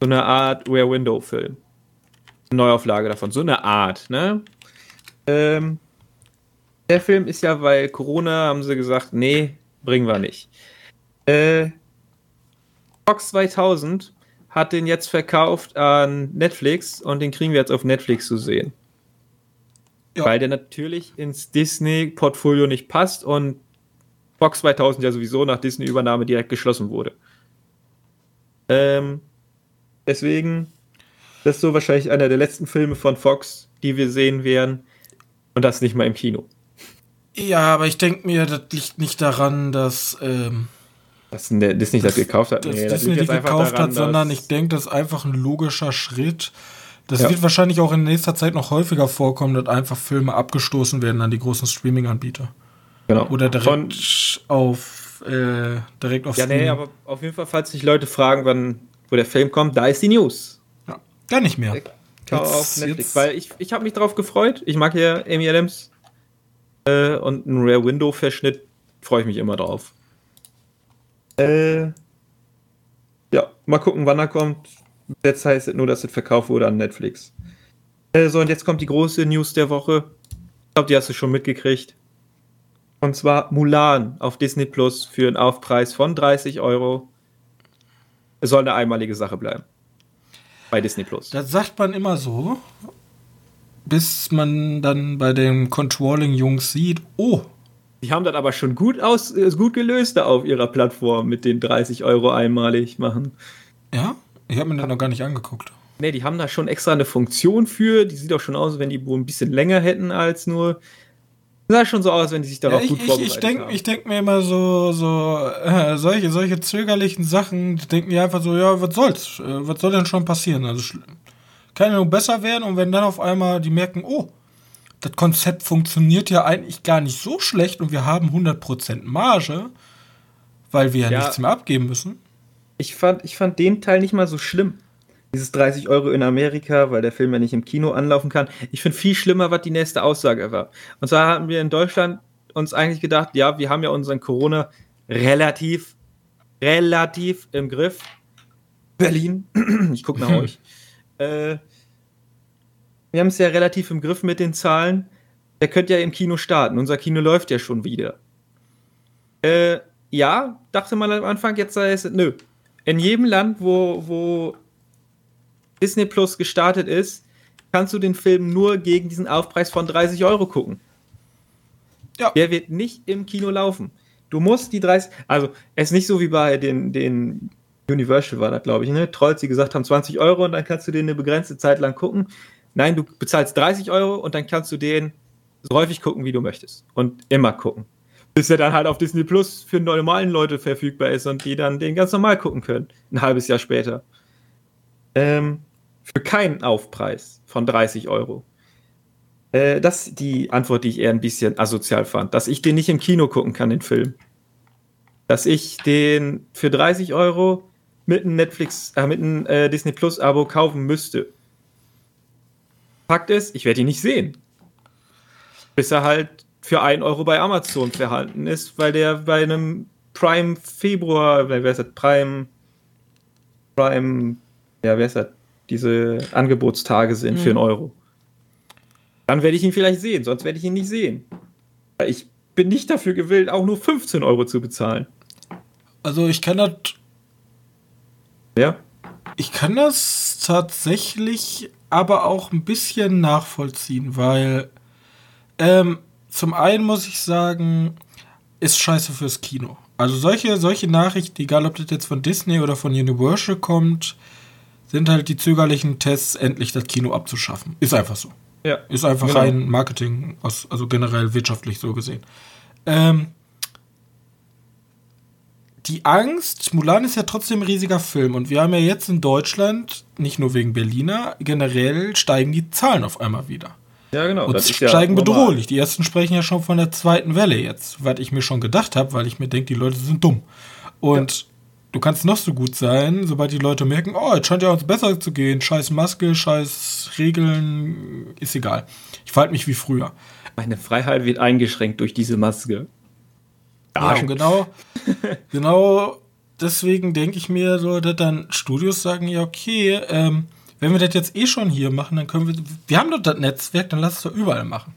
Speaker 2: So eine Art Rear Window-Film. Neuauflage davon. So eine Art, ne? Ähm, der Film ist ja, weil Corona haben sie gesagt, nee, bringen wir nicht. Äh, Fox 2000 hat den jetzt verkauft an Netflix und den kriegen wir jetzt auf Netflix zu sehen.
Speaker 1: Ja.
Speaker 2: Weil der natürlich ins Disney-Portfolio nicht passt und Fox 2000 ja sowieso nach Disney-Übernahme direkt geschlossen wurde. Ähm, deswegen, das ist so wahrscheinlich einer der letzten Filme von Fox, die wir sehen werden. Und das nicht mal im Kino.
Speaker 1: Ja, aber ich denke mir, das liegt nicht daran, dass, ähm,
Speaker 2: Dass Disney das gekauft hat. Nee, das
Speaker 1: Disney
Speaker 2: jetzt einfach
Speaker 1: gekauft
Speaker 2: daran,
Speaker 1: hat, sondern ich denke, das ist einfach ein logischer Schritt. Das
Speaker 2: Ja.
Speaker 1: wird wahrscheinlich auch in nächster Zeit noch häufiger vorkommen, dass einfach Filme abgestoßen werden an die großen Streaming-Anbieter.
Speaker 2: genau.
Speaker 1: Oder direkt
Speaker 2: Von,
Speaker 1: auf, äh, direkt auf
Speaker 2: ja, nee,
Speaker 1: Streaming.
Speaker 2: aber auf jeden Fall, falls sich Leute fragen, wann, wo der Film kommt, da ist die News.
Speaker 1: Ja, gar nicht mehr. Jetzt-
Speaker 2: auf Netflix.
Speaker 1: jetzt-
Speaker 2: Weil ich, ich habe mich drauf gefreut. Ich mag ja Amy Adams. Äh, und ein Rare Window-Verschnitt freue ich mich immer drauf. Äh, ja, mal gucken, wann er kommt. Jetzt heißt es nur, dass es verkauft wurde an Netflix. Äh, so, und jetzt kommt die große News der Woche. Ich glaube, die hast du schon mitgekriegt. Und zwar Mulan auf Disney Plus für einen Aufpreis von 30 Euro. Es soll eine einmalige Sache bleiben. Bei Disney Plus.
Speaker 1: Das sagt man immer so, bis man dann bei den Controlling-Jungs sieht, oh,
Speaker 2: Die haben das aber schon gut, aus, äh, gut gelöst da auf ihrer Plattform mit den 30 Euro einmalig machen.
Speaker 1: ja, ich habe mir das noch gar nicht angeguckt.
Speaker 2: Ne, die haben da schon extra eine Funktion für. Die sieht auch schon aus, wenn die wohl ein bisschen länger hätten als nur. Sah schon so aus, wenn die sich
Speaker 1: Ja,
Speaker 2: darauf
Speaker 1: ich
Speaker 2: gut
Speaker 1: ich,
Speaker 2: vorbereitet
Speaker 1: ich denke
Speaker 2: haben.
Speaker 1: ich denk mir immer so, so äh, solche, solche zögerlichen Sachen, die denken ja einfach so, ja, was soll's? Äh, was soll denn schon passieren? Also kann ja nur besser werden und wenn dann auf einmal die merken, oh, das Konzept funktioniert ja eigentlich gar nicht so schlecht und wir haben 100% Marge, weil wir ja,
Speaker 2: Ja.
Speaker 1: nichts mehr abgeben müssen.
Speaker 2: ich, fand, ich fand den Teil nicht mal so schlimm. Dieses 30 Euro in Amerika, weil der Film ja nicht im Kino anlaufen kann. Ich finde viel schlimmer, was die nächste Aussage war. Und zwar hatten wir in Deutschland uns eigentlich gedacht, ja, wir haben ja unseren Corona relativ, relativ im Griff. Berlin, ich gucke nach euch. Äh, wir haben es ja relativ im Griff mit den Zahlen. Der könnte ja im Kino starten. Unser Kino läuft ja schon wieder. Äh, ja, dachte man am Anfang, jetzt sei es, nö. In jedem Land, wo, wo Disney Plus gestartet ist, kannst du den Film nur gegen diesen Aufpreis von 30 Euro gucken.
Speaker 1: Ja.
Speaker 2: Der wird nicht im Kino laufen. Du musst die 30, also es ist nicht so wie bei den, den Universal war das, glaube ich, ne? Trolls, die gesagt haben 20 Euro und dann kannst du den eine begrenzte Zeit lang gucken. Nein, du bezahlst 30 Euro und dann kannst du den so häufig gucken, wie du möchtest. Und immer gucken. Bis er dann halt auf Disney Plus für normalen Leute verfügbar ist und die dann den ganz normal gucken können. Ein halbes Jahr später. Ähm, für keinen Aufpreis von 30 Euro. Äh, das ist die Antwort, die ich eher ein bisschen asozial fand. Dass ich den nicht im Kino gucken kann, den Film. Dass ich den für 30 Euro mit einem Netflix, äh, mit einem äh, Disney Plus Abo kaufen müsste. Fakt ist, ich werde ihn nicht sehen. Bis er halt für 1 Euro bei Amazon vorhanden ist, weil der bei einem Prime Februar, wer ist das? Prime, Prime, ja, wer ist das? Diese Angebotstage sind für einen Euro. Dann werde ich ihn vielleicht sehen, sonst werde ich ihn nicht sehen. Ich bin nicht dafür gewillt, auch nur 15 Euro zu bezahlen.
Speaker 1: Also ich kann das
Speaker 2: Ja?
Speaker 1: Ich kann das tatsächlich aber auch ein bisschen nachvollziehen, weil ähm, zum einen muss ich sagen, ist scheiße fürs Kino. Also solche, solche Nachrichten, egal ob das jetzt von Disney oder von Universal kommt, sind halt die zögerlichen Tests, endlich das Kino abzuschaffen. Ist einfach so.
Speaker 2: Ja.
Speaker 1: Ist einfach
Speaker 2: Genau.
Speaker 1: rein Marketing, aus, also generell wirtschaftlich so gesehen. Ähm, die Angst, Mulan ist ja trotzdem ein riesiger Film und wir haben ja jetzt in Deutschland, nicht nur wegen Berliner, generell steigen die Zahlen auf einmal wieder.
Speaker 2: Ja, genau.
Speaker 1: Und
Speaker 2: ja
Speaker 1: steigen
Speaker 2: normal.
Speaker 1: bedrohlich. Die ersten sprechen ja schon von der zweiten Welle jetzt, was ich mir schon gedacht habe, weil ich mir denke, die Leute sind dumm. Und du kannst noch so gut sein, sobald die Leute merken, oh, jetzt scheint ja uns besser zu gehen, scheiß Maske, scheiß Regeln, ist egal. Ich verhalte mich wie früher.
Speaker 2: Meine Freiheit wird eingeschränkt durch diese Maske.
Speaker 1: Ja, genau, genau deswegen denke ich mir so, dass dann Studios sagen, ja, okay, ähm, wenn wir das jetzt eh schon hier machen, dann können wir, wir haben doch das Netzwerk, dann lass es doch überall machen.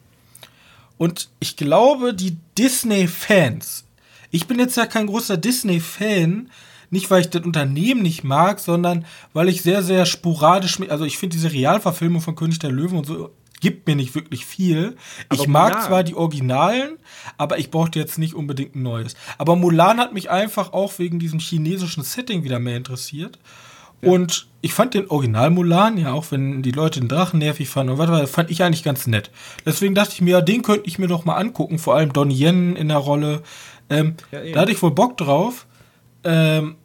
Speaker 1: Und ich glaube, die Disney-Fans, ich bin jetzt ja kein großer Disney-Fan, nicht weil ich das Unternehmen nicht mag, sondern weil ich sehr, sehr sporadisch, also ich finde diese Realverfilmung von König der Löwen und so gibt mir nicht wirklich viel. ich
Speaker 2: Aber
Speaker 1: mag
Speaker 2: Mulan.
Speaker 1: zwar die Originalen, aber ich brauchte jetzt nicht unbedingt ein neues. Aber Mulan hat mich einfach auch wegen diesem chinesischen Setting wieder mehr interessiert. Und ich fand den Original Mulan, ja, auch wenn die Leute den Drachen nervig fanden und was fand ich eigentlich ganz nett. Deswegen dachte ich mir, ja, den könnte ich mir doch mal angucken, vor allem Donnie Yen in der Rolle. Ähm,
Speaker 2: Ja,
Speaker 1: da hatte ich wohl Bock drauf. Ähm,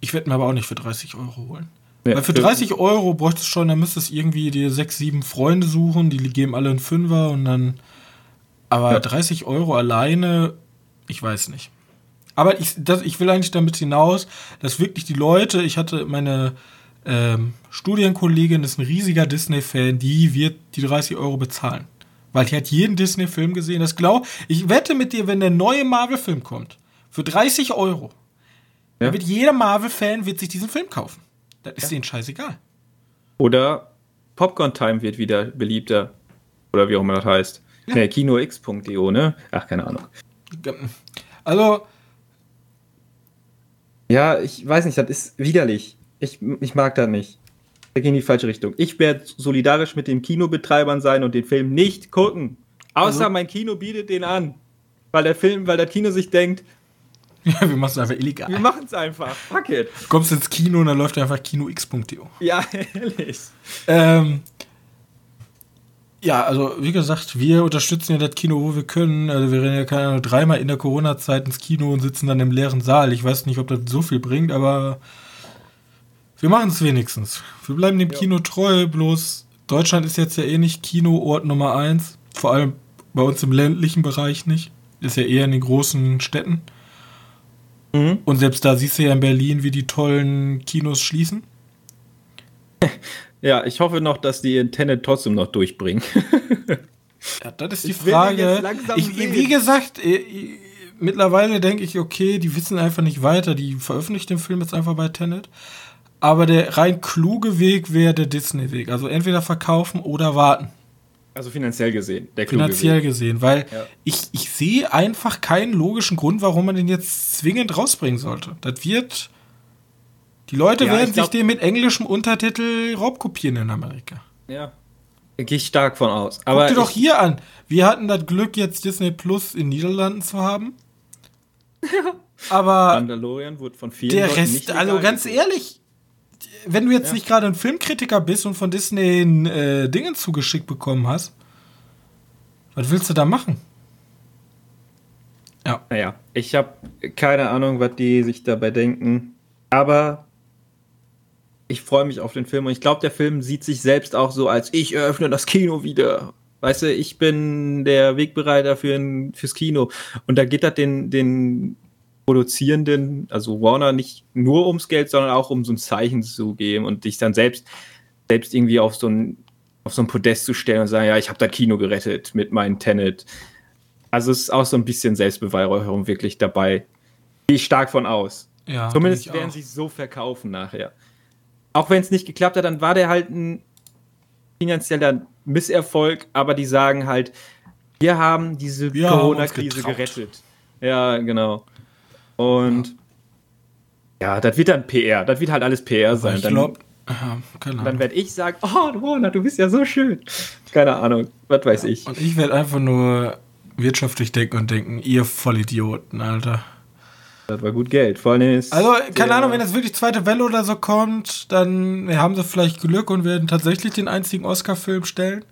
Speaker 1: ich werde mir aber auch nicht für 30 Euro holen.
Speaker 2: Ja,
Speaker 1: Weil für
Speaker 2: für-
Speaker 1: 30 Euro bräuchtest du schon, dann müsstest du irgendwie dir sechs, sieben Freunde suchen, die geben alle einen Fünfer und dann. Aber
Speaker 2: Ja.
Speaker 1: 30 Euro alleine, ich weiß nicht. Aber ich, das, ich will eigentlich damit hinaus, dass wirklich die Leute, ich hatte meine ähm, Studienkollegin, ist ein riesiger Disney-Fan, die wird die 30 Euro bezahlen. Weil die hat jeden Disney-Film gesehen. Das glaub, ich wette mit dir, wenn der neue Marvel-Film kommt, für 30 Euro,
Speaker 2: Ja.
Speaker 1: dann wird jeder Marvel-Fan wird sich diesen Film kaufen. Das ist denen scheißegal.
Speaker 2: Oder Popcorn Time wird wieder beliebter. Oder wie auch immer das heißt.
Speaker 1: Ja.
Speaker 2: Nee, kinox.de, ne? Ach, keine Ahnung.
Speaker 1: Also,
Speaker 2: Ja, ich weiß nicht, das ist widerlich. Ich, ich mag das nicht. Da geht in die falsche Richtung. Ich werde solidarisch mit den Kinobetreibern sein und den Film nicht gucken. Außer
Speaker 1: Also-
Speaker 2: mein Kino bietet den an. Weil der Film, weil das Kino sich denkt,
Speaker 1: ja, wir machen es einfach illegal.
Speaker 2: wir machen es einfach. Fuck it.
Speaker 1: Du kommst ins Kino und dann läuft einfach kinox.de.
Speaker 2: Ja, ehrlich.
Speaker 1: Ähm, ja, also wie gesagt, wir unterstützen ja das Kino, wo wir können. Also wir rennen ja keine Ahnung, dreimal in der Corona-Zeit ins Kino und sitzen dann im leeren Saal. Ich weiß nicht, ob das so viel bringt, aber wir machen es wenigstens. Wir bleiben dem
Speaker 2: Ja.
Speaker 1: Kino treu, bloß Deutschland ist jetzt ja eh nicht Kinoort Nummer eins. Vor allem bei uns im ländlichen Bereich nicht. Ist ja eher in den großen Städten.
Speaker 2: Mhm.
Speaker 1: Und selbst da siehst du ja in Berlin, wie die tollen Kinos schließen.
Speaker 2: Ja, ich hoffe noch, dass die Tenet trotzdem noch durchbringen.
Speaker 1: Ja, das ist die
Speaker 2: Ich
Speaker 1: Frage. Ich, wie gesagt, äh, äh, mittlerweile denke ich, okay, die wissen einfach nicht weiter. Die veröffentlichen den Film jetzt einfach bei Tenet. Aber der rein kluge Weg wäre der Disney-Weg. Also entweder verkaufen oder warten.
Speaker 2: Also finanziell gesehen. Der kluge
Speaker 1: Finanziell gesehen. Weil
Speaker 2: Ja.
Speaker 1: ich, ich sehe einfach keinen logischen Grund, warum man den jetzt zwingend rausbringen sollte. Das wird. Die Leute
Speaker 2: Ja,
Speaker 1: werden
Speaker 2: glaub-
Speaker 1: sich den mit englischem Untertitel raubkopieren in Amerika.
Speaker 2: Ja. Gehe ich stark von aus.
Speaker 1: Guck
Speaker 2: Aber
Speaker 1: dir doch hier an. Wir hatten das Glück, jetzt Disney Plus in Niederlanden zu haben. Aber
Speaker 2: Mandalorian wurde von vielen
Speaker 1: der
Speaker 2: Leuten
Speaker 1: Rest,
Speaker 2: nicht
Speaker 1: also ganz ehrlich, wenn du jetzt
Speaker 2: Ja.
Speaker 1: nicht gerade ein Filmkritiker bist und von Disney ein, äh, Dingen zugeschickt bekommen hast, was willst du da machen? Ja.
Speaker 2: Naja, ich habe keine Ahnung, was die sich dabei denken. Aber ich freue mich auf den Film und ich glaube, der Film sieht sich selbst auch so als ich eröffne das Kino wieder. Weißt du, ich bin der Wegbereiter für ein, fürs Kino. Und da geht das den, den Produzierenden, also Warner, nicht nur ums Geld, sondern auch um so ein Zeichen zu geben und dich dann selbst, selbst irgendwie auf so ein, auf so ein Podest zu stellen und sagen, ja, ich habe das Kino gerettet mit meinem Tenet. Also es ist auch so ein bisschen Selbstbeweihräucherung wirklich dabei. Gehe ich stark von aus.
Speaker 1: ja
Speaker 2: Zumindest werden
Speaker 1: auch.
Speaker 2: sie so verkaufen nachher. Auch wenn es nicht geklappt hat, dann war der halt ein finanzieller Misserfolg, aber die sagen halt, wir haben diese Corona-Krise gerettet. Ja, genau. Und ja. das wird dann PR. Das wird halt alles PR sein.
Speaker 1: Ich
Speaker 2: dann
Speaker 1: glaube, ja,
Speaker 2: dann werde ich sagen, oh, Warner, du bist ja so schön. Keine Ahnung, was weiß ich.
Speaker 1: Und ich werde einfach nur wirtschaftlich denken und denken, ihr Vollidioten, Alter.
Speaker 2: Das war gut Geld. Vor allem ist
Speaker 1: Also, keine Ahnung, wenn jetzt wirklich zweite Welle oder so kommt, dann haben sie vielleicht Glück und werden tatsächlich den einzigen Oscar-Film stellen.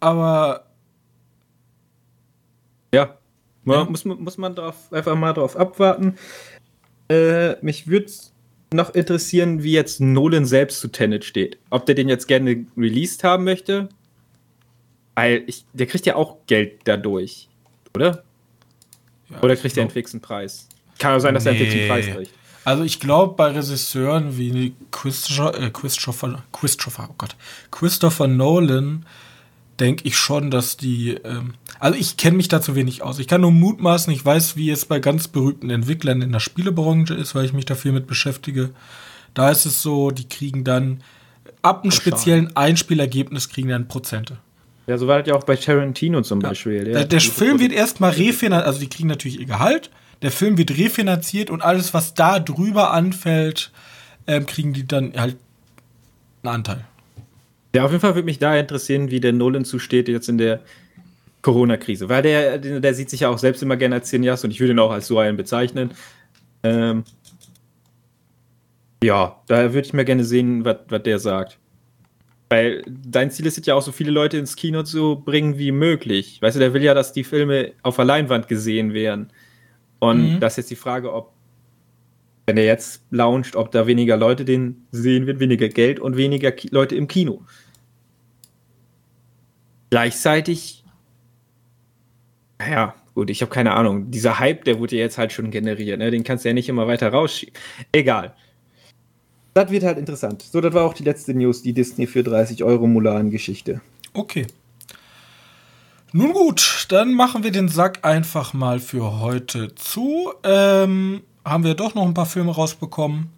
Speaker 1: Aber.
Speaker 2: Ja. Muss, muss man drauf, einfach mal drauf abwarten. Äh, mich würde noch interessieren, wie jetzt Nolan selbst zu Tenet steht. Ob der den jetzt gerne released haben möchte. Weil ich, der kriegt ja auch Geld dadurch, oder? Ja, oder kriegt er einen fixen Preis? Kann ja sein, dass nee. er einen fixen Preis kriegt.
Speaker 1: Also ich glaube, bei Regisseuren wie Christopher, äh, Christopher, Christopher, oh Gott, Christopher Nolan denke ich schon, dass die. Ähm, also ich kenne mich dazu wenig aus. Ich kann nur mutmaßen, ich weiß, wie es bei ganz berühmten Entwicklern in der Spielebranche ist, weil ich mich da viel mit beschäftige. Da ist es so, die kriegen dann ab einem speziellen Einspielergebnis kriegen dann Prozente.
Speaker 2: Ja, so war das ja auch bei Tarantino zum ja. Beispiel.
Speaker 1: Der, der Film wird erstmal refinanziert, also die kriegen natürlich ihr Gehalt. Der Film wird refinanziert und alles, was da drüber anfällt, ähm, kriegen die dann halt einen Anteil.
Speaker 2: Ja, auf jeden Fall würde mich da interessieren, wie der Nolan zusteht jetzt in der Corona-Krise. Weil der, der sieht sich ja auch selbst immer gerne als Cineast und ich würde ihn auch als so einen bezeichnen. Ähm, ja, da würde ich mir gerne sehen, was der sagt. Weil dein Ziel ist ja auch, so viele Leute ins Kino zu bringen wie möglich. Weißt du, der will ja, dass die Filme auf der Leinwand gesehen werden. Und mhm. das ist jetzt die Frage, ob, wenn er jetzt launcht, ob da weniger Leute den sehen wird, weniger Geld und weniger Ki Leute im Kino. Gleichzeitig, ja, gut, ich habe keine Ahnung. Dieser Hype, der wurde jetzt halt schon generiert, ne? den kannst du ja nicht immer weiter rausschieben. Egal. Das wird halt interessant. So, das war auch die letzte News, die Disney für 30 Euro Mulan-Geschichte.
Speaker 1: Okay. Nun gut, dann machen wir den Sack einfach mal für heute zu. Ähm, haben wir doch noch ein paar Filme rausbekommen.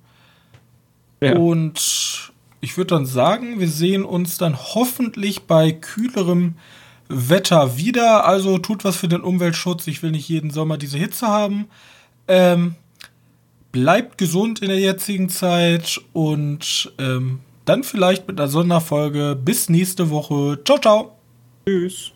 Speaker 1: Ja. Und ich würde dann sagen, wir sehen uns dann hoffentlich bei kühlerem Wetter wieder. Also tut was für den Umweltschutz. Ich will nicht jeden Sommer diese Hitze haben. Ähm, bleibt gesund in der jetzigen Zeit und ähm, dann vielleicht mit einer Sonderfolge. Bis nächste Woche. Ciao, ciao.
Speaker 2: Tschüss.